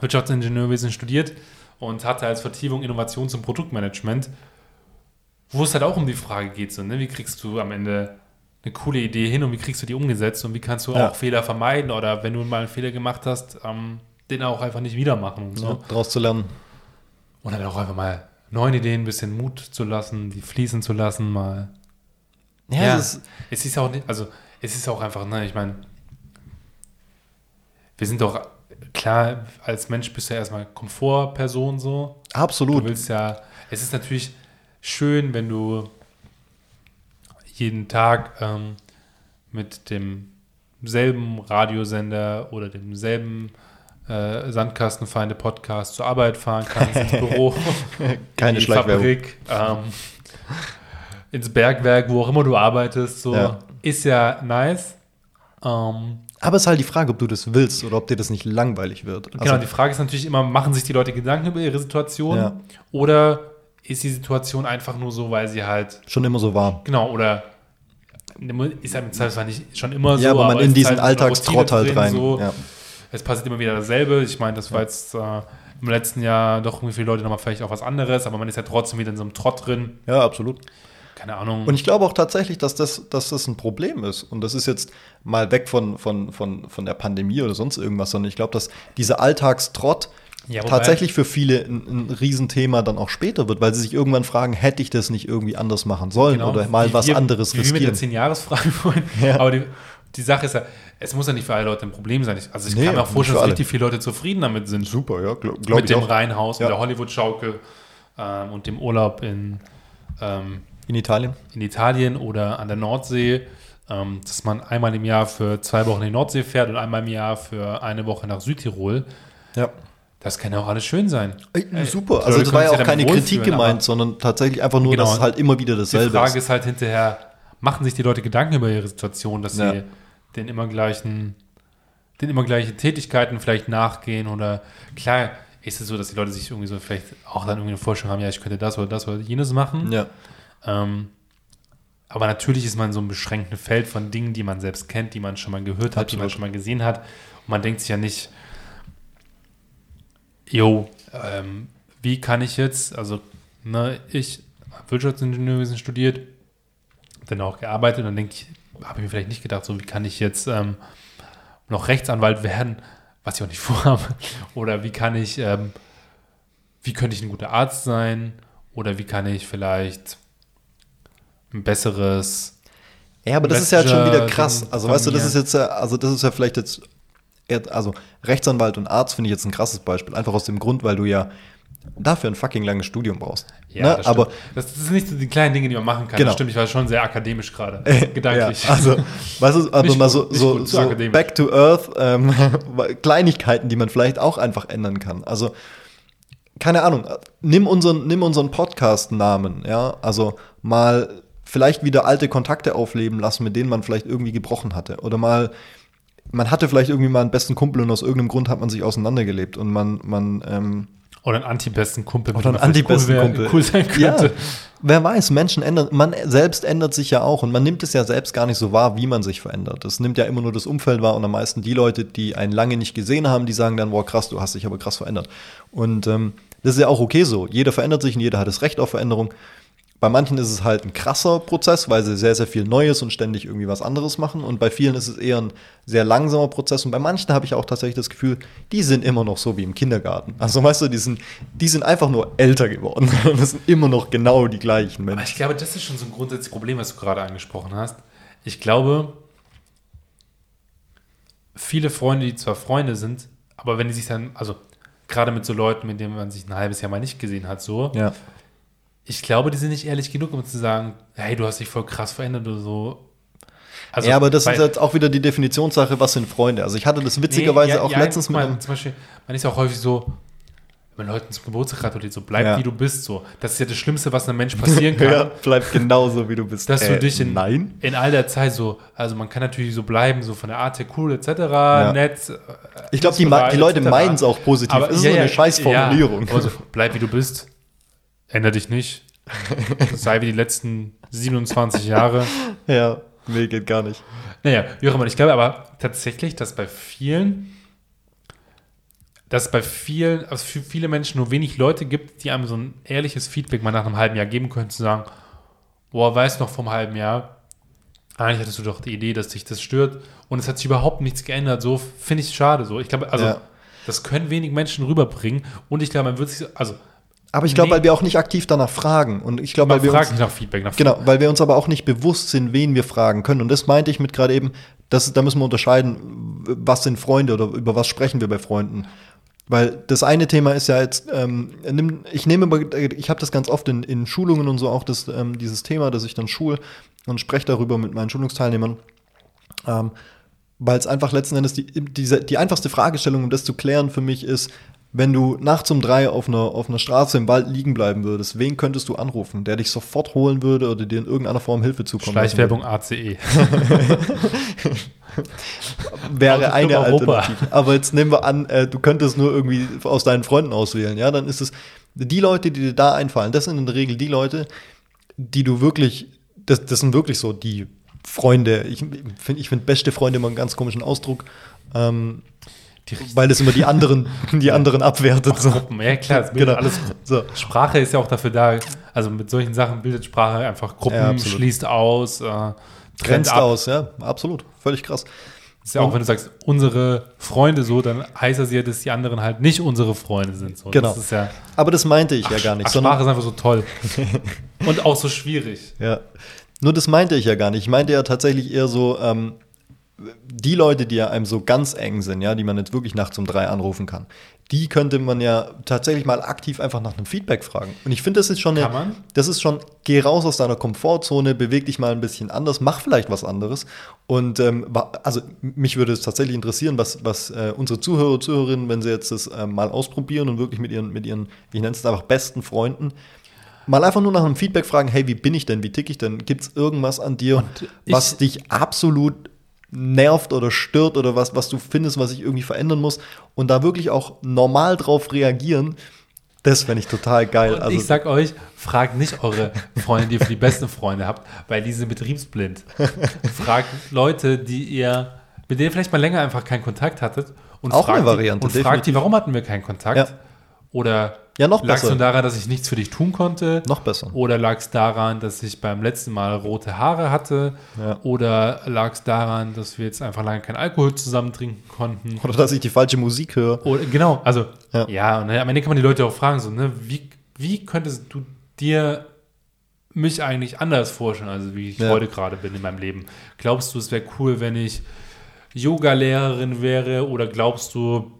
Wirtschaftsingenieurwesen studiert und hatte als Vertiefung Innovations- und Produktmanagement, wo es halt auch um die Frage geht, so, ne? wie kriegst du am Ende eine coole Idee hin und wie kriegst du die umgesetzt und wie kannst du Ja. auch Fehler vermeiden oder wenn du mal einen Fehler gemacht hast, ähm, den auch einfach nicht wieder machen so. ja, daraus zu lernen. Und dann auch einfach mal neuen Ideen ein bisschen Mut zu lassen, die fließen zu lassen, mal. Ja, es ist, es ist auch nicht, also es ist auch einfach, ne, ich meine, wir sind doch, klar, als Mensch bist du ja erstmal Komfortperson so. Du absolut. willst ja, es ist natürlich schön, wenn du jeden Tag ähm, mit demselben Radiosender oder demselben äh, Sandkastenfeinde Podcast zur Arbeit fahren kannst, ins Büro, Keine in die. Fabrik, ähm, ins Bergwerk, wo auch immer du arbeitest, so Ja. ist ja nice. Ähm, Aber es ist halt die Frage, ob du das willst oder ob dir das nicht langweilig wird. Also, genau, die Frage ist natürlich immer, machen sich die Leute Gedanken über ihre Situation Ja. oder ist die Situation einfach nur so, weil sie halt schon immer so war. Genau, oder ist halt Zweifelsfall nicht schon immer so. ja, aber man es in diesen halt Alltagstrott halt rein. So. Ja. Es passiert immer wieder dasselbe. Ich meine, das war jetzt äh, im letzten Jahr doch irgendwie viele Leute nochmal vielleicht auch was anderes, aber man ist ja trotzdem wieder in so einem Trott drin. ja, absolut. keine Ahnung. Und ich glaube auch tatsächlich, dass das, dass das ein Problem ist. Und das ist jetzt mal weg von, von, von, von der Pandemie oder sonst irgendwas, sondern ich glaube, dass dieser Alltagstrott Ja, tatsächlich für viele ein, ein Riesenthema dann auch später wird, weil sie sich irgendwann fragen, hätte ich das nicht irgendwie anders machen sollen oder mal Genau. Wie was wir- anderes wie wir mit der riskieren. 10-Jahres-Frage vorhin. Ja. Aber die, die Sache ist ja, es muss ja nicht für alle Leute ein Problem sein. Ich, also ich Nee, kann mir auch vorstellen, dass richtig viele Leute zufrieden damit sind. Super, ja, glaube mit ich dem auch. Reihenhaus, Ja. mit der Hollywood-Schaukel ähm, und dem Urlaub in, ähm, In Italien. in Italien oder an der Nordsee, ähm, dass man einmal im Jahr für zwei Wochen in die Nordsee fährt und einmal im Jahr für eine Woche nach Südtirol. Ja. Das kann ja auch alles schön sein. Ey, super. Also das war ja auch keine Kritik gemeint, sondern tatsächlich einfach nur, Genau. dass es halt immer wieder Die dasselbe Frage ist. ist halt hinterher, machen sich die Leute Gedanken über ihre Situation, dass Ja. sie den immer gleichen, den immer gleichen Tätigkeiten vielleicht nachgehen oder klar ist es so, dass die Leute sich irgendwie so vielleicht auch dann irgendwie eine Vorstellung haben, ja, ich könnte das oder das oder jenes machen. Ja. Ähm, aber natürlich ist man so ein beschränktes Feld von Dingen, die man selbst kennt, die man schon mal gehört hat, die man Absolut. schon mal gesehen hat. Und man denkt sich ja nicht, jo, ähm, wie kann ich jetzt, also ne, ich habe Wirtschaftsingenieurwesen studiert, dann auch gearbeitet und dann denke ich, habe ich mir vielleicht nicht gedacht, so wie kann ich jetzt ähm, noch Rechtsanwalt werden, was ich auch nicht vorhabe, oder wie kann ich, ähm, wie könnte ich ein guter Arzt sein, oder wie kann ich vielleicht ein besseres Ja, aber das ist ja halt schon wieder krass. Also weißt du, das ist jetzt ja, also das ist ja vielleicht jetzt, also Rechtsanwalt und Arzt finde ich jetzt ein krasses Beispiel. Einfach aus dem Grund, weil du ja dafür ein fucking langes Studium brauchst. Ja, Ne? das aber das, das sind nicht so die kleinen Dinge, die man machen kann. Genau. Das stimmt, ich war schon sehr akademisch gerade, Äh, gedanklich. Ja, also, weißt du, aber Nicht mal so, so, gut, so back to earth, ähm, Kleinigkeiten, die man vielleicht auch einfach ändern kann. Also, keine Ahnung, nimm unseren, nimm unseren Podcast-Namen, ja, also mal vielleicht wieder alte Kontakte aufleben lassen, mit denen man vielleicht irgendwie gebrochen hatte. Oder mal, man hatte vielleicht irgendwie mal einen besten Kumpel und aus irgendeinem Grund hat man sich auseinandergelebt und man, man, ähm, Oder einen antibesten Kumpel. oder einen antibesten cool Kumpel. Cool sein Ja, könnte. wer weiß, Menschen ändern, man selbst ändert sich ja auch und man nimmt es ja selbst gar nicht so wahr, wie man sich verändert. Das nimmt ja immer nur das Umfeld wahr und am meisten die Leute, die einen lange nicht gesehen haben, die sagen dann, wow, krass, du hast dich aber krass verändert. Und ähm, das ist ja auch okay so. Jeder verändert sich und jeder hat das Recht auf Veränderung. Bei manchen ist es halt ein krasser Prozess, weil sie sehr, sehr viel Neues und ständig irgendwie was anderes machen. Und bei vielen ist es eher ein sehr langsamer Prozess. Und bei manchen habe ich auch tatsächlich das Gefühl, die sind immer noch so wie im Kindergarten. Also weißt du, die sind, die sind einfach nur älter geworden. Und das sind immer noch genau die gleichen Aber Menschen. ich glaube, das ist schon so ein grundsätzliches Problem, was du gerade angesprochen hast. Ich glaube, viele Freunde, die zwar Freunde sind, aber wenn die sich dann, also gerade mit so Leuten, mit denen man sich ein halbes Jahr mal nicht gesehen hat, so, Ja. Ich glaube, die sind nicht ehrlich genug, um zu sagen, hey, du hast dich voll krass verändert oder so. Also, ja, aber das ist jetzt auch wieder die Definitionssache, was sind Freunde. Also ich hatte das witzigerweise Nee, ja, auch ja, letztens mit mal, einem, Zum Beispiel, man ist ja auch häufig so, wenn Leuten zum Geburtstag gratuliert, so bleib Ja. wie du bist, so. Das ist ja das Schlimmste, was einem Menschen passieren kann. ja, bleib genauso wie du bist. Dass Äh, du dich in, nein. in all der Zeit so, also man kann natürlich so bleiben, so von der Art her cool, etc., nett. äh, Ich glaube, die, die Leute meinen es auch positiv. Aber es ist ja, so eine ja, scheiß Formulierung. Ja, aber so, bleib wie du bist, ändere dich nicht, sei wie die letzten 27 Jahre. Ja, nee, geht gar nicht. Naja, immer. Ich glaube aber tatsächlich, dass bei vielen, dass bei vielen, also für viele Menschen nur wenig Leute gibt, die einem so ein ehrliches Feedback mal nach einem halben Jahr geben können, zu sagen, boah, weißt noch vom halben Jahr, eigentlich hattest du doch die Idee, dass dich das stört und es hat sich überhaupt nichts geändert. So finde ich es schade. So, ich glaube, also Ja. das können wenig Menschen rüberbringen und ich glaube, man wird sich, also Aber ich glaube, Nee. weil wir auch nicht aktiv danach fragen. Und ich glaube, weil wir uns, nicht nach Feedback, nach genau, weil wir uns aber auch nicht bewusst sind, wen wir fragen können. Und das meinte ich mit gerade eben, das, da müssen wir unterscheiden, was sind Freunde oder über was sprechen wir bei Freunden. Weil das eine Thema ist ja jetzt, ähm, ich nehme, ich habe das ganz oft in, in Schulungen und so auch das, ähm, dieses Thema, dass ich dann schul und spreche darüber mit meinen Schulungsteilnehmern. Ähm, weil es einfach letzten Endes die, diese, die einfachste Fragestellung, um das zu klären für mich ist, wenn du nachts um drei auf einer, auf einer Straße im Wald liegen bleiben würdest, wen könntest du anrufen, der dich sofort holen würde oder dir in irgendeiner Form Hilfe zukommen lassen Schleichwerbung ACE. würde? Wäre eine Europa. Alternative. Aber jetzt nehmen wir an, äh, du könntest nur irgendwie aus deinen Freunden auswählen, ja, dann ist es die Leute, die dir da einfallen, das sind in der Regel die Leute, die du wirklich, das, das sind wirklich so die Freunde. Ich finde, ich finde beste Freunde immer einen ganz komischen Ausdruck. Ähm, weil das immer die anderen, die anderen abwertet. So. Gruppen. Ja, klar, es bildet Genau. alles. So. Sprache ist ja auch dafür da, also mit solchen Sachen bildet Sprache einfach Gruppen, Ja, schließt aus, äh, Grenzt ab. aus, ja, absolut. Völlig krass. Ist ja auch, wenn du sagst, unsere Freunde so, dann heißt das ja, dass die anderen halt nicht unsere Freunde sind. So. Genau. Das ja, Aber das meinte ich ja gar nicht. ach, Sprache ist einfach so toll. Und auch so schwierig. Ja. Nur das meinte ich ja gar nicht. Ich meinte ja tatsächlich eher so, ähm, die Leute, die ja einem so ganz eng sind, ja, die man jetzt wirklich nachts um drei anrufen kann, die könnte man ja tatsächlich mal aktiv einfach nach einem Feedback fragen. Und ich finde, das ist schon eine, Kann man? das ist schon, geh raus aus deiner Komfortzone, beweg dich mal ein bisschen anders, mach vielleicht was anderes. Und ähm, also mich würde es tatsächlich interessieren, was, was äh, unsere Zuhörer, Zuhörerinnen, wenn sie jetzt das äh, mal ausprobieren und wirklich mit ihren, mit ihren, ich nenne es einfach besten Freunden, mal einfach nur nach einem Feedback fragen, hey, wie bin ich denn, wie tick ich denn? Gibt es irgendwas an dir, ich- was dich absolut nervt oder stört oder was, was du findest, was ich irgendwie verändern muss und da wirklich auch normal drauf reagieren, das fände ich total geil. Und also, ich sag euch, fragt nicht eure Freunde, die ihr für die besten Freunde habt, weil die sind betriebsblind. fragt Leute, die ihr, mit denen ihr vielleicht mal länger einfach keinen Kontakt hattet und Auch fragt eine Variante, die, und fragt definitiv. die, warum hatten wir keinen Kontakt? Ja. Oder Ja, noch lag es nur daran, dass ich nichts für dich tun konnte? Noch besser. Oder lag es daran, dass ich beim letzten Mal rote Haare hatte? Ja. Oder lag es daran, dass wir jetzt einfach lange keinen Alkohol zusammen trinken konnten? oder dass ich die falsche Musik höre. Oder, genau, also Ja. ja, und am Ende kann man die Leute auch fragen, so, ne, wie, wie könntest du dir mich eigentlich anders vorstellen, also wie ich Ja. heute gerade bin in meinem Leben? Glaubst du, es wäre cool, wenn ich Yoga-Lehrerin wäre oder glaubst du,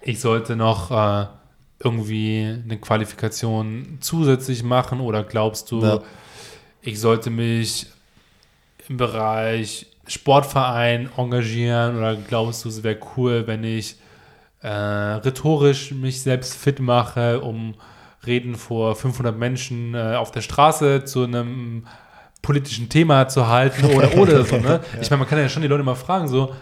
ich sollte noch äh, irgendwie eine Qualifikation zusätzlich machen oder glaubst du, Ja. ich sollte mich im Bereich Sportverein engagieren oder glaubst du, es wäre cool, wenn ich äh, rhetorisch mich selbst fit mache, um Reden vor 500 Menschen äh, auf der Straße zu einem politischen Thema zu halten oder oder so, ne? Ich meine, man kann ja schon die Leute mal fragen, so,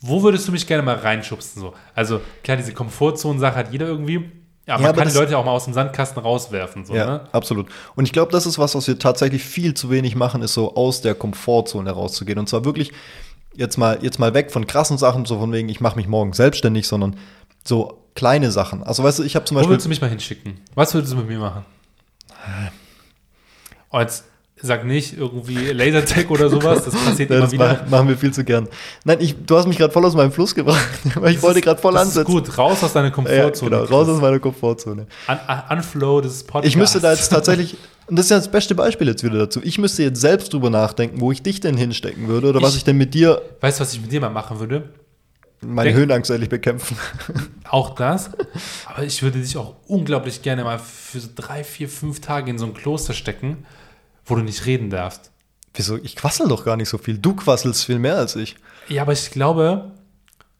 wo würdest du mich gerne mal reinschubsen? So? Also, klar, diese Komfortzonen-Sache hat jeder irgendwie, ja, man aber kann die Leute auch mal aus dem Sandkasten rauswerfen, so, Ja, ne? absolut. Und ich glaube, das ist was, was wir tatsächlich viel zu wenig machen, ist so aus der Komfortzone rauszugehen. Und zwar wirklich jetzt mal, jetzt mal weg von krassen Sachen, so von wegen, ich mache mich morgen selbstständig, sondern so kleine Sachen. Also weißt du, ich habe zum Wo Beispiel. würdest du mich mal hinschicken? Was würdest du mit mir machen? Oh, jetzt sag nicht irgendwie Lasertag oder sowas, das passiert Ja, immer das wieder. machen, machen wir viel zu gern. Nein, ich, du hast mich gerade voll aus meinem Fluss gebracht, weil ich Das wollte ist- gerade voll das ist ansetzen. gut, raus aus deiner Ja, Komfortzone. genau, raus aus meiner Komfortzone. Un Un Unflow des Podcasts. Ich müsste da jetzt tatsächlich, und das ist ja das beste Beispiel jetzt wieder dazu, ich müsste jetzt selbst drüber nachdenken, wo ich dich denn hinstecken würde oder was Ich- ich denn mit dir Weißt du, was ich mit dir mal machen würde? meine Denk- Höhenangst ehrlich bekämpfen. Auch das. Aber ich würde dich auch unglaublich gerne mal für so drei, vier, fünf Tage in so ein Kloster stecken, wo du nicht reden darfst. Wieso? Ich quassel doch gar nicht so viel. Du quasselst viel mehr als ich. Ja, aber ich glaube,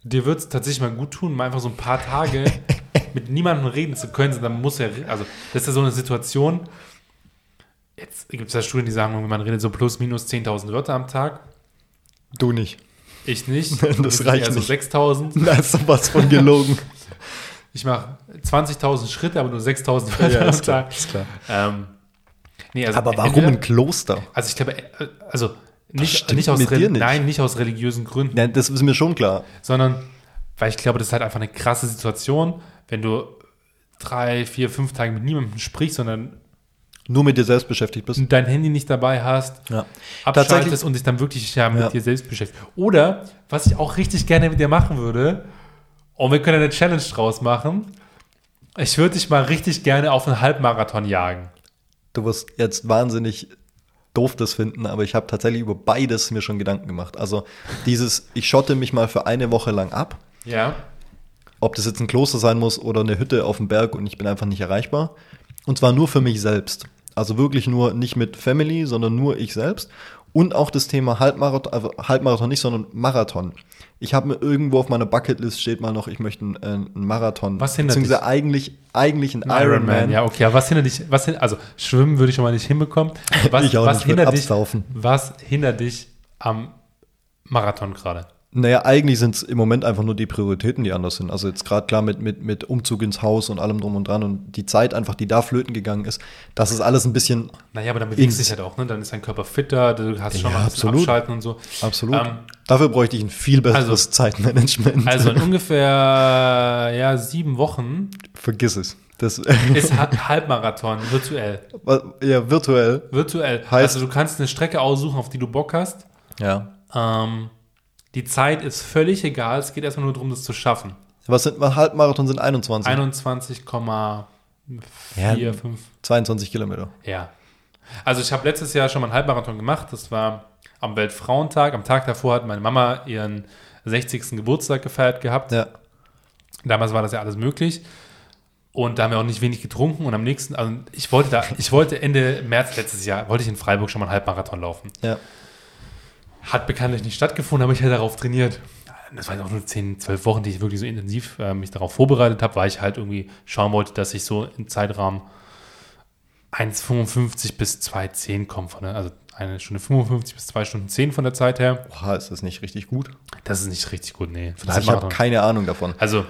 dir wird es tatsächlich mal gut tun, mal einfach so ein paar Tage mit niemandem reden zu können. Dann muss er, also das ist ja so eine Situation. Jetzt gibt es ja Studien, die sagen, man redet so plus minus 10.000 Wörter am Tag. Du nicht. Ich nicht. Das Du bist reicht eher so nicht. 6.000. Da ist sowas von gelogen. Ich mache 20.000 Schritte, aber nur 6.000 Wörter am Tag. ist klar. Ähm, nee, also Aber warum entweder- ein Kloster? Also ich glaube, äh, also nicht, nicht aus nicht. nein, nicht aus religiösen Gründen, Ja, das ist mir schon klar. sondern weil ich glaube, das ist halt einfach eine krasse Situation, wenn du drei, vier, fünf Tage mit niemandem sprichst, sondern Nur mit dir selbst beschäftigt bist. dein Handy nicht dabei hast, Ja. abschaltest und dich dann wirklich ja, mit Ja. dir selbst beschäftigst. Oder, was ich auch richtig gerne mit dir machen würde, und wir können eine Challenge draus machen, ich würde dich mal richtig gerne auf einen Halbmarathon jagen. Du wirst jetzt wahnsinnig doof das finden, aber ich habe tatsächlich über beides mir schon Gedanken gemacht. Also dieses, ich schotte mich mal für eine Woche lang ab, Ja. ob das jetzt ein Kloster sein muss oder eine Hütte auf dem Berg und ich bin einfach nicht erreichbar. Und zwar nur für mich selbst. Also wirklich nur nicht mit Family, sondern nur ich selbst. Und auch das Thema Halbmarathon, also Halbmarathon nicht, sondern Marathon. Ich habe mir irgendwo auf meiner Bucketlist steht mal noch, ich möchte einen, äh, einen Marathon. Was hindert Beziehungsweise eigentlich, eigentlich einen Ironman. Ja, okay. Aber was hindert dich? Was also Schwimmen würde ich schon mal nicht hinbekommen. Was, Ich auch was nicht, hindert dich? Was hindert dich am Marathon gerade? Naja, eigentlich sind es im Moment einfach nur die Prioritäten, die anders sind. Also jetzt gerade klar mit, mit, mit Umzug ins Haus und allem drum und dran und die Zeit einfach, die da flöten gegangen ist, das ist alles ein bisschen Naja, aber dann bewegst du dich halt auch, ne? Dann ist dein Körper fitter, du hast schon Ja, mal ein absolut. abschalten und so. absolut. Ähm, Dafür bräuchte ich ein viel besseres also- Zeitmanagement. Also in ungefähr ja, sieben Wochen Vergiss es. Das, ist Ha- Halbmarathon virtuell. ja, virtuell. Virtuell. Heißt- also du kannst eine Strecke aussuchen, auf die du Bock hast. Ja. Ähm, die Zeit ist völlig egal, es geht erstmal nur darum, das zu schaffen. Was sind Halbmarathon sind 21? 21,45, Ja. 5. 22 Kilometer. Ja. Also ich habe letztes Jahr schon mal einen Halbmarathon gemacht. Das war am Weltfrauentag. Am Tag davor hat meine Mama ihren 60. Geburtstag gefeiert gehabt. Ja. Damals war das ja alles möglich. Und da haben wir auch nicht wenig getrunken. Und am nächsten, also ich wollte da, ich wollte Ende März letztes Jahr, wollte ich in Freiburg schon mal einen Halbmarathon laufen. Ja. Hat bekanntlich nicht stattgefunden, habe ich halt darauf trainiert. Das waren auch nur 10, 12 Wochen, die ich wirklich so intensiv äh, mich darauf vorbereitet habe, weil ich halt irgendwie schauen wollte, dass ich so im Zeitrahmen 1,55 bis 2,10 komme. Von der, also eine Stunde 55 bis 2 Stunden 10 von der Zeit her. Oha, ist das nicht richtig gut? Das ist nicht richtig gut, nee. Also ich habe keine Ahnung davon. Also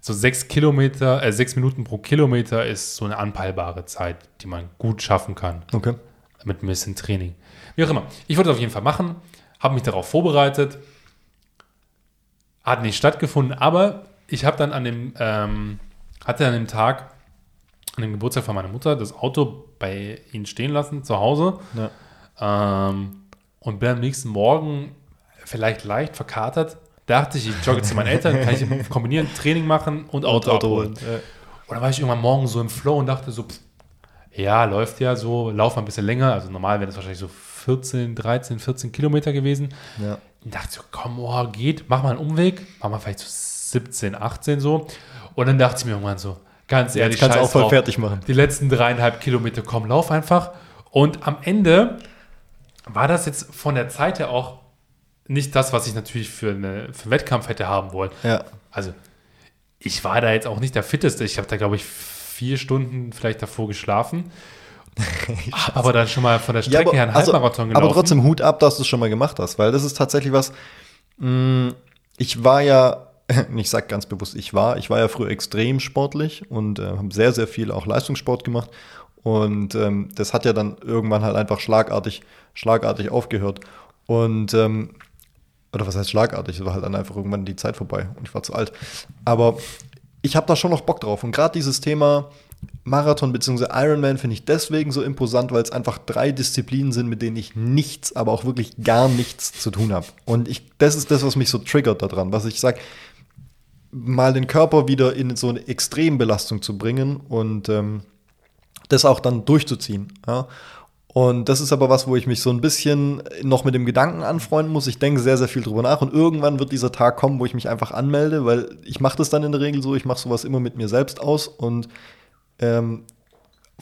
so sechs Kilometer, äh, sechs Minuten pro Kilometer ist so eine anpeilbare Zeit, die man gut schaffen kann Okay. mit ein bisschen Training. Wie auch immer. Ich wollte es auf jeden Fall machen, habe mich darauf vorbereitet, hat nicht stattgefunden, aber ich habe dann an dem, ähm, hatte an dem Tag, an dem Geburtstag von meiner Mutter, das Auto bei ihnen stehen lassen, zu Hause. Ja. Ähm, und bin am nächsten Morgen vielleicht leicht verkatert. Dachte ich, ich jogge zu meinen Eltern, kann ich kombinieren, Training machen und Auto, abholen. Ja. Und dann war ich irgendwann morgen so im Flow und dachte so, pff, ja, läuft ja so, lauf mal ein bisschen länger. Also normal wäre das wahrscheinlich so 14, 13, 14 Kilometer gewesen. Ja. Und dachte so, komm, oh, geht, mach mal einen Umweg, mach mal vielleicht so 17, 18 so. Und dann dachte ich mir irgendwann so, ganz ehrlich, Jetzt kannst du auch voll drauf. fertig machen. Die letzten dreieinhalb Kilometer, komm, lauf einfach. Und am Ende war das jetzt von der Zeit her auch nicht das, was ich natürlich für, eine, für einen Wettkampf hätte haben wollen. Ja. Also, ich war da jetzt auch nicht der Fitteste. Ich habe da, glaube ich, vier Stunden vielleicht davor geschlafen. Hab aber dann schon mal von der Strecke her einen also, Halbmarathon gelaufen. aber trotzdem Hut ab, dass du es schon mal gemacht hast, weil das ist tatsächlich was. mh, Ich war ja, ich sag ganz bewusst, ich war, ich war ja früher extrem sportlich und äh, habe sehr, sehr viel auch Leistungssport gemacht. Und ähm, das hat ja dann irgendwann halt einfach schlagartig, schlagartig aufgehört. Und ähm, oder was heißt schlagartig? Es war halt dann einfach irgendwann die Zeit vorbei und ich war zu alt. Aber ich habe da schon noch Bock drauf. Und gerade dieses Thema Marathon bzw. Ironman finde ich deswegen so imposant, weil es einfach drei Disziplinen sind, mit denen ich nichts, aber auch wirklich gar nichts zu tun habe. Und ich, das ist das, was mich so triggert daran, was ich sage, mal den Körper wieder in so eine Extrembelastung zu bringen und ähm, das auch dann durchzuziehen. Ja? Und das ist aber was, wo ich mich so ein bisschen noch mit dem Gedanken anfreunden muss. Ich denke sehr, sehr viel drüber nach und irgendwann wird dieser Tag kommen, wo ich mich einfach anmelde, weil ich mache das dann in der Regel so, ich mache sowas immer mit mir selbst aus und ähm,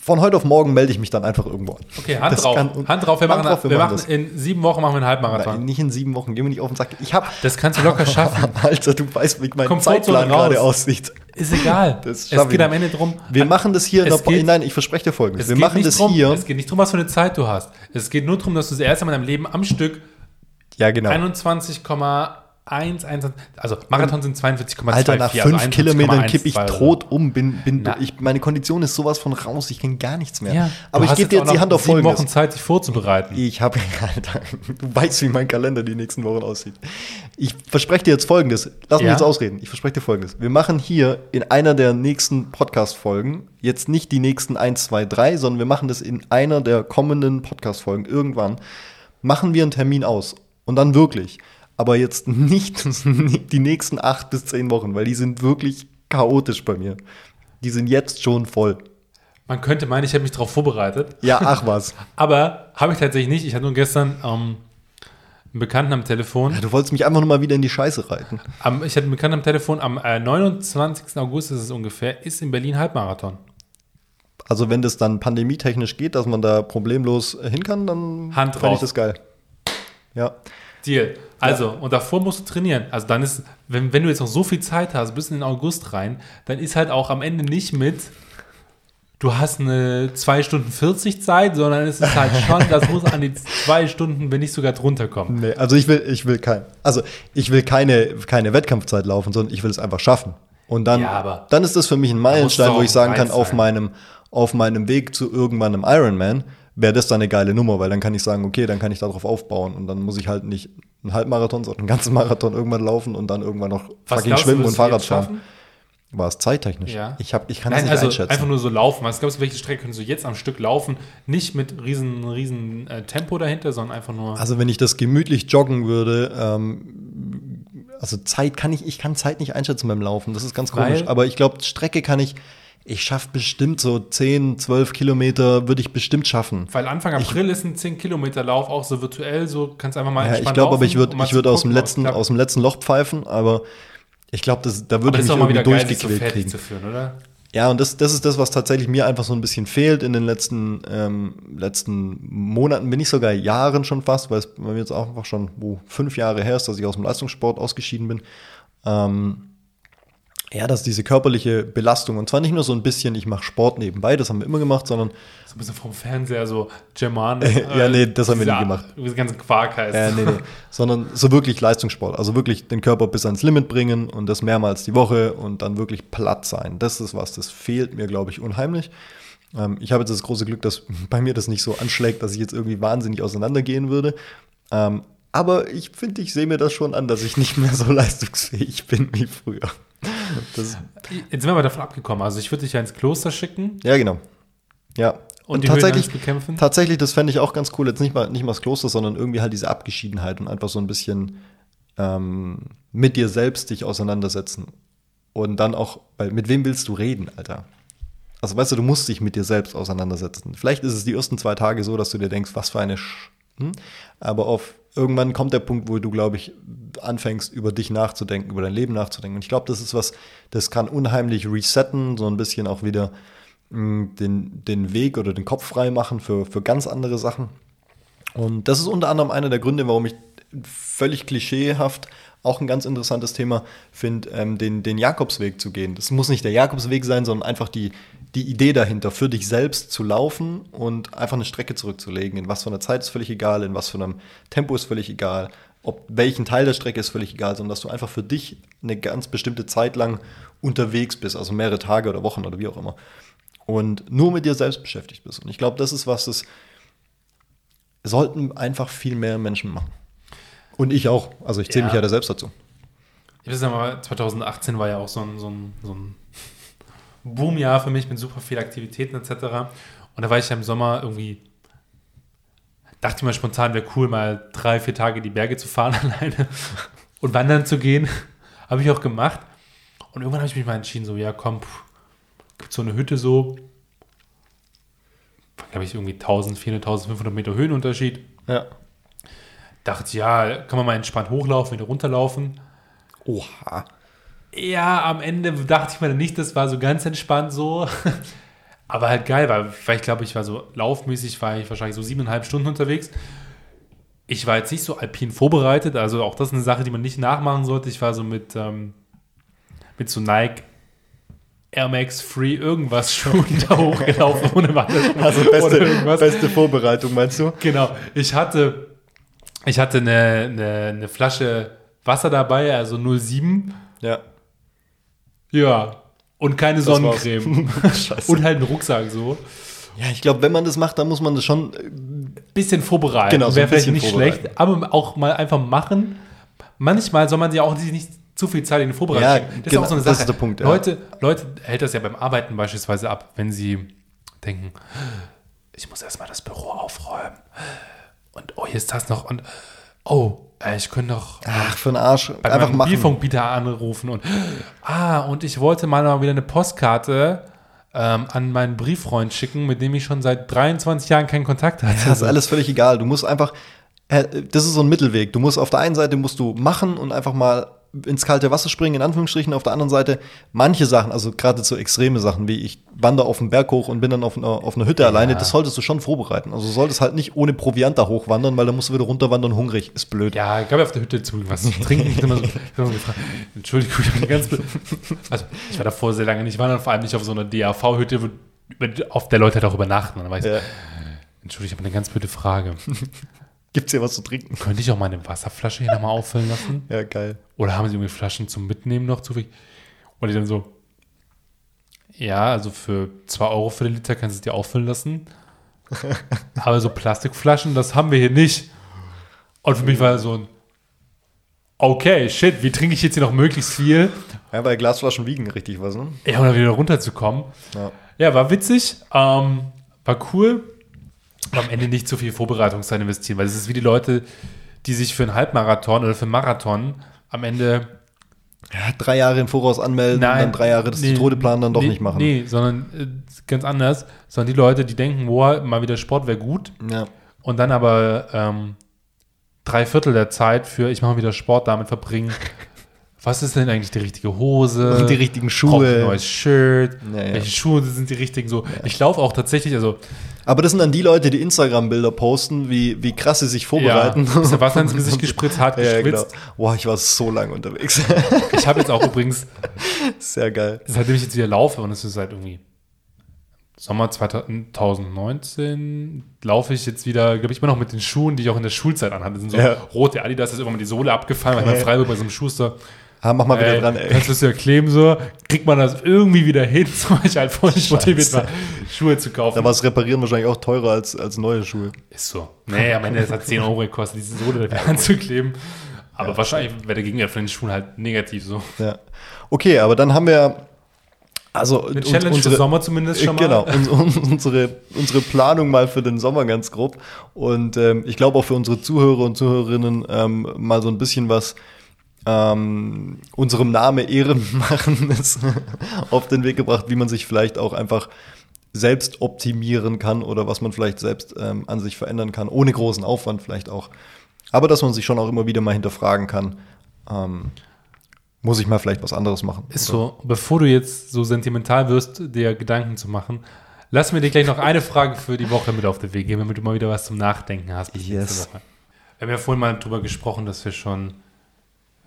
von heute auf morgen melde ich mich dann einfach irgendwo an. okay, Hand Das drauf. kann- Hand drauf. Wir Hand machen, drauf, wir wir machen machen das. in sieben Wochen machen wir einen Halbmarathon. Nein, nicht in sieben Wochen, geh mir nicht auf den Sack. Ich hab, Das kannst du locker schaffen. Alter, du weißt, wie mein Komfortzone Zeitplan gerade aussieht. Ist egal. Das es ich geht am. Ende drum. Wir machen das hier in Es der geht- Nein, ich verspreche dir folgendes. Es Wir geht machen nicht das drum, hier. Es geht nicht darum, was für eine Zeit du hast. Es geht nur darum, dass du das erste Mal in deinem Leben am Stück Ja, genau. 21,1, 21, also Marathon sind 42,24. Alter, nach also fünf Kilometern kipp ich 21,12. tot um, bin, bin Na. ich, meine Kondition ist sowas von raus, ich kann gar nichts mehr. Ja, Aber du ich gebe dir jetzt die Hand auf folgendes. Wochen Zeit, dich vorzubereiten. Ich habe, Alter, du weißt, wie mein Kalender die nächsten Wochen aussieht. Ich verspreche dir jetzt folgendes. Lass mich Ja? jetzt ausreden. Ich verspreche dir folgendes. Wir machen hier in einer der nächsten Podcast-Folgen, jetzt nicht die nächsten 1, 2, 3, sondern wir machen das in einer der kommenden Podcast-Folgen irgendwann. Machen wir einen Termin aus. Und dann wirklich. Aber jetzt nicht die nächsten acht bis zehn Wochen, weil die sind wirklich chaotisch bei mir. Die sind jetzt schon voll. Man könnte meinen, ich hätte mich darauf vorbereitet. Ja, ach was. Aber habe ich tatsächlich nicht. Ich hatte nur gestern ähm, einen Bekannten am Telefon. Du wolltest mich einfach nur mal wieder in die Scheiße reiten. Am, ich hatte einen Bekannten am Telefon. Am äh, 29. August ist es ungefähr. Ist in Berlin Halbmarathon. Also wenn das dann pandemietechnisch geht, dass man da problemlos hin kann, dann fände ich das geil. Ja. Deal. Also, und davor musst du trainieren. Also dann ist, wenn, wenn du jetzt noch so viel Zeit hast, bis in den August rein, dann ist halt auch am Ende nicht mit du hast eine 2 Stunden 40 Zeit, sondern es ist halt schon, das muss an die 2 Stunden, wenn nicht sogar drunter kommen. Nee, also ich will, ich will kein, also ich will keine, keine Wettkampfzeit laufen, sondern ich will es einfach schaffen. Und dann, Ja, aber- dann ist das für mich ein Meilenstein, wo ich sagen kann, auf meinem, auf meinem Weg zu irgendwann einem Ironman wäre das dann eine geile Nummer, weil dann kann ich sagen, okay, dann kann ich darauf aufbauen und dann muss ich halt nicht einen Halbmarathon, sondern einen ganzen Marathon irgendwann laufen und dann irgendwann noch fucking glaubst schwimmen und Fahrrad fahren. schaffen? War es zeittechnisch? Ja. Ich, hab, ich kann das nicht also einschätzen. einfach nur so laufen. Was glaubst du, welche Strecke könntest du jetzt am Stück laufen? Nicht mit riesen, riesen äh, Tempo dahinter, sondern einfach nur. Also wenn ich das gemütlich joggen würde, ähm, also Zeit kann ich, ich kann Zeit nicht einschätzen beim Laufen, das ist ganz komisch. Weil- Aber ich glaube, Strecke kann ich, ich schaffe bestimmt so 10, 12 Kilometer, würde ich bestimmt schaffen. weil Anfang April ist ein 10-Kilometer-Lauf auch so virtuell, so kannst du einfach mal Ja, ich glaube aber, ich würde um ich würd aus, dem letzten, aus dem letzten Loch pfeifen, aber ich glaube, da würde ich mich auch mal irgendwie geil, durchgequält fertig kriegen. zu führen, oder? Ja, und das, das ist das, was tatsächlich mir einfach so ein bisschen fehlt in den letzten, ähm, letzten Monaten, bin ich sogar Jahren schon fast, weil es bei mir jetzt auch einfach schon wo, fünf Jahre her ist, dass ich aus dem Leistungssport ausgeschieden bin. Ähm, ja, dass diese körperliche Belastung, und zwar nicht nur so ein bisschen, ich mache Sport nebenbei, das haben wir immer gemacht, sondern So ein bisschen vom Fernseher, so German. Ja, nee, das haben wir nie gemacht. Diese ganzen Quark heißt. äh, nee, nee, sondern so wirklich Leistungssport, also wirklich den Körper bis ans Limit bringen und das mehrmals die Woche und dann wirklich platt sein. Das ist was, das fehlt mir, glaube ich, unheimlich. Ähm, ich habe jetzt das große Glück, dass bei mir das nicht so anschlägt, dass ich jetzt irgendwie wahnsinnig auseinandergehen würde. Ähm, aber ich finde, ich sehe mir das schon an, dass ich nicht mehr so leistungsfähig bin wie früher. Das, Jetzt sind wir mal davon abgekommen. Also ich würde dich ja ins Kloster schicken ja, genau. Ja. und, die tatsächlich, Höhenangst bekämpfen. Tatsächlich, das fände ich auch ganz cool. Jetzt nicht mal, nicht mal das Kloster, sondern irgendwie halt diese Abgeschiedenheit und einfach so ein bisschen ähm, mit dir selbst dich auseinandersetzen. Und dann auch, weil mit wem willst du reden, Alter? Also weißt du, du musst dich mit dir selbst auseinandersetzen. Vielleicht ist es die ersten zwei Tage so, dass du dir denkst, was für eine Sch hm? Aber auf irgendwann kommt der Punkt, wo du, glaube ich, anfängst, über dich nachzudenken, über dein Leben nachzudenken. Und ich glaube, das ist was, das kann unheimlich resetten, so ein bisschen auch wieder mh, den, den Weg oder den Kopf frei machen für, für ganz andere Sachen. Und das ist unter anderem einer der Gründe, warum ich völlig klischeehaft auch ein ganz interessantes Thema finde, ähm, den, den Jakobsweg zu gehen. Das muss nicht der Jakobsweg sein, sondern einfach die, die Idee dahinter, für dich selbst zu laufen und einfach eine Strecke zurückzulegen. In was für einer Zeit ist völlig egal, in was für einem Tempo ist völlig egal, ob welchen Teil der Strecke ist völlig egal, sondern dass du einfach für dich eine ganz bestimmte Zeit lang unterwegs bist, also mehrere Tage oder Wochen oder wie auch immer. Und nur mit dir selbst beschäftigt bist. Und ich glaube, das ist was, das sollten einfach viel mehr Menschen machen. Und ich auch. Also ich zähle Ja. mich ja da selbst dazu. Ich weiß ja mal, 2018 war ja auch so ein, so ein, so ein Boomjahr für mich mit super viel Aktivitäten etc. Und da war ich ja im Sommer irgendwie, dachte ich mal spontan, wäre cool, mal drei, vier Tage die Berge zu fahren alleine und wandern zu gehen. Habe ich auch gemacht. Und irgendwann habe ich mich mal entschieden, so, ja komm, pff, gibt so eine Hütte so, glaube ich, irgendwie 1400, 1500 Meter Höhenunterschied. Ja. Dachte ja, kann man mal entspannt hochlaufen, wieder runterlaufen. Oha. Ja, am Ende dachte ich mir dann nicht, das war so ganz entspannt so. Aber halt geil, weil, weil ich glaube, ich war so laufmäßig, war ich wahrscheinlich so siebeneinhalb Stunden unterwegs. Ich war jetzt nicht so alpin vorbereitet, also auch das ist eine Sache, die man nicht nachmachen sollte. Ich war so mit, ähm, mit so Nike Air Max Free irgendwas Schuhen da hochgelaufen ohne Wanderschuhe Also beste, beste Vorbereitung, meinst du? Genau. Ich hatte, ich hatte eine, eine, eine Flasche Wasser dabei, also 07. Ja. Ja. Und keine Das Sonnencreme. Und halt einen Rucksack so. ja, ich glaube, wenn man das macht, dann muss man das schon. äh, Bisschen vorbereiten. Genau, so Wäre ein vielleicht nicht schlecht, aber auch mal einfach machen. Manchmal soll man sich auch nicht zu viel Zeit in die Vorbereitung Ja, stecken. Das genau, ist auch so eine das Sache. ist der Punkt, ja. Leute, Leute hält das ja beim Arbeiten beispielsweise ab, wenn sie denken, ich muss erstmal das Büro aufräumen. Und oh, hier ist das noch. Und oh, äh, ich könnte doch Ach, für einen Arsch. bei Einfach meinem machen. Mobilfunkbieter anrufen und ah, und ich wollte mal noch wieder eine Postkarte ähm, an meinen Brieffreund schicken, mit dem ich schon seit 23 Jahren keinen Kontakt hatte. Das ist alles völlig egal. Du musst einfach, äh, das ist so ein Mittelweg. Du musst auf der einen Seite musst du machen und einfach mal ins kalte Wasser springen, in Anführungsstrichen. Auf der anderen Seite manche Sachen, also gerade so extreme Sachen, wie ich wandere auf den Berg hoch und bin dann auf einer, auf einer Hütte alleine, das solltest du schon vorbereiten. Also solltest halt nicht ohne Proviant da hochwandern, weil dann musst du wieder runterwandern, hungrig. Ist blöd. Ja, gab ja auf der Hütte zu was trinken. Ich immer so, ich Entschuldigung, ich bin ganz. be- Also, ich war davor sehr lange nicht wandern, vor allem nicht auf so einer DAV-Hütte, wo auf der Leute halt auch übernachten. Und dann ich Ja. Entschuldigung, ich habe eine ganz blöde Frage. Gibt's hier was zu trinken? Könnte ich auch meine Wasserflasche hier nochmal auffüllen lassen? Ja, geil. Oder haben sie irgendwie Flaschen zum Mitnehmen noch zufällig? Und die dann so, ja, also für 2 Euro für den Liter kannst du es dir auffüllen lassen. Aber so Plastikflaschen, das haben wir hier nicht. Und für mich war so ein, okay, shit, wie trinke ich jetzt hier noch möglichst viel? Ja, weil Glasflaschen wiegen richtig was, ne? Ja, um da wieder runterzukommen. Ja. Ja, war witzig, ähm, war cool. Am Ende nicht zu viel Vorbereitungszeit investieren, weil es ist wie die Leute, die sich für einen Halbmarathon oder für einen Marathon am Ende Ja, drei Jahre im Voraus anmelden und dann drei Jahre das nee, planen, dann doch nee, nicht machen. Nee, sondern äh, ganz anders. Sondern die Leute, die denken, boah, mal wieder Sport wäre gut. Ja. Und dann aber ähm, drei Viertel der Zeit für, ich mache wieder Sport, damit verbringen. Was ist denn eigentlich die richtige Hose? Und die richtigen Schuhe. ein neues Shirt? Ja, ja. Welche Schuhe sind die richtigen? So, ich laufe auch tatsächlich, also Aber das sind dann die Leute, die Instagram-Bilder posten, wie, wie krass sie sich vorbereiten. Ja, ist Wasser ins Gesicht gespritzt, hart Ja, ja, genau. gespritzt. Boah, ich war so lange unterwegs. Ich habe jetzt auch übrigens, Sehr geil. seitdem ich jetzt wieder laufe, und es ist seit irgendwie Sommer 2019, laufe ich jetzt wieder, glaube ich, immer noch mit den Schuhen, die ich auch in der Schulzeit anhatte. Das sind so Ja. rote Adidas, da ist irgendwann mal die Sohle abgefallen, weil ich bei Freiburg bei so einem Schuster. Mach mal wieder Ey, dran, ey. Kannst du es ja kleben so, kriegt man das irgendwie wieder hin, so ich halt voll nicht motiviert war, Schuhe zu kaufen. Da war das Reparieren wahrscheinlich auch teurer als, als neue Schuhe. Ist so. Nee, am Ende es hat 10 Euro gekostet, diese Sohle dafür anzukleben. Aber wahrscheinlich wäre der Gegenwert von den Schuhen halt negativ so. Ja. Okay, aber dann haben wir also Eine Challenge für Sommer zumindest schon mal. Genau, uns, uns, unsere, unsere Planung mal für den Sommer ganz grob. Und ähm, ich glaube auch für unsere Zuhörer und Zuhörerinnen ähm, mal so ein bisschen was ähm, unserem Namen Ehren machen ist auf den Weg gebracht, wie man sich vielleicht auch einfach selbst optimieren kann oder was man vielleicht selbst ähm, an sich verändern kann, ohne großen Aufwand vielleicht auch. Aber dass man sich schon auch immer wieder mal hinterfragen kann, ähm, muss ich mal vielleicht was anderes machen. Ist so, bevor du jetzt so sentimental wirst, dir Gedanken zu machen, lass mir dir gleich noch eine Frage für die Woche mit auf den Weg geben, damit du mal wieder was zum Nachdenken hast. bis Yes. Woche. Wir haben ja vorhin mal drüber gesprochen, dass wir schon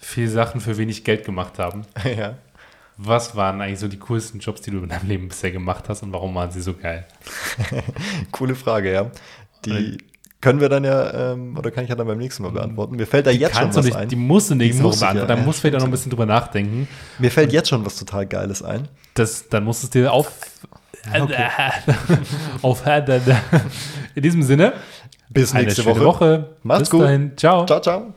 viel Sachen für wenig Geld gemacht haben. ja. Was waren eigentlich so die coolsten Jobs, die du in deinem Leben bisher gemacht hast und warum waren sie so geil? Coole Frage, ja. Die können wir dann ja, ähm, oder kann ich ja dann beim nächsten Mal beantworten. Mir fällt da jetzt schon was nicht, ein. die musst du nächste Die Woche muss beantworten. ja, Da du vielleicht auch noch ein bisschen drüber nachdenken. Mir fällt jetzt schon was total Geiles ein. Das, dann musst du es dir auf. Okay. auf in diesem Sinne, Bis nächste Woche. Woche. Macht's Bis gut. dahin. Ciao. Ciao, ciao.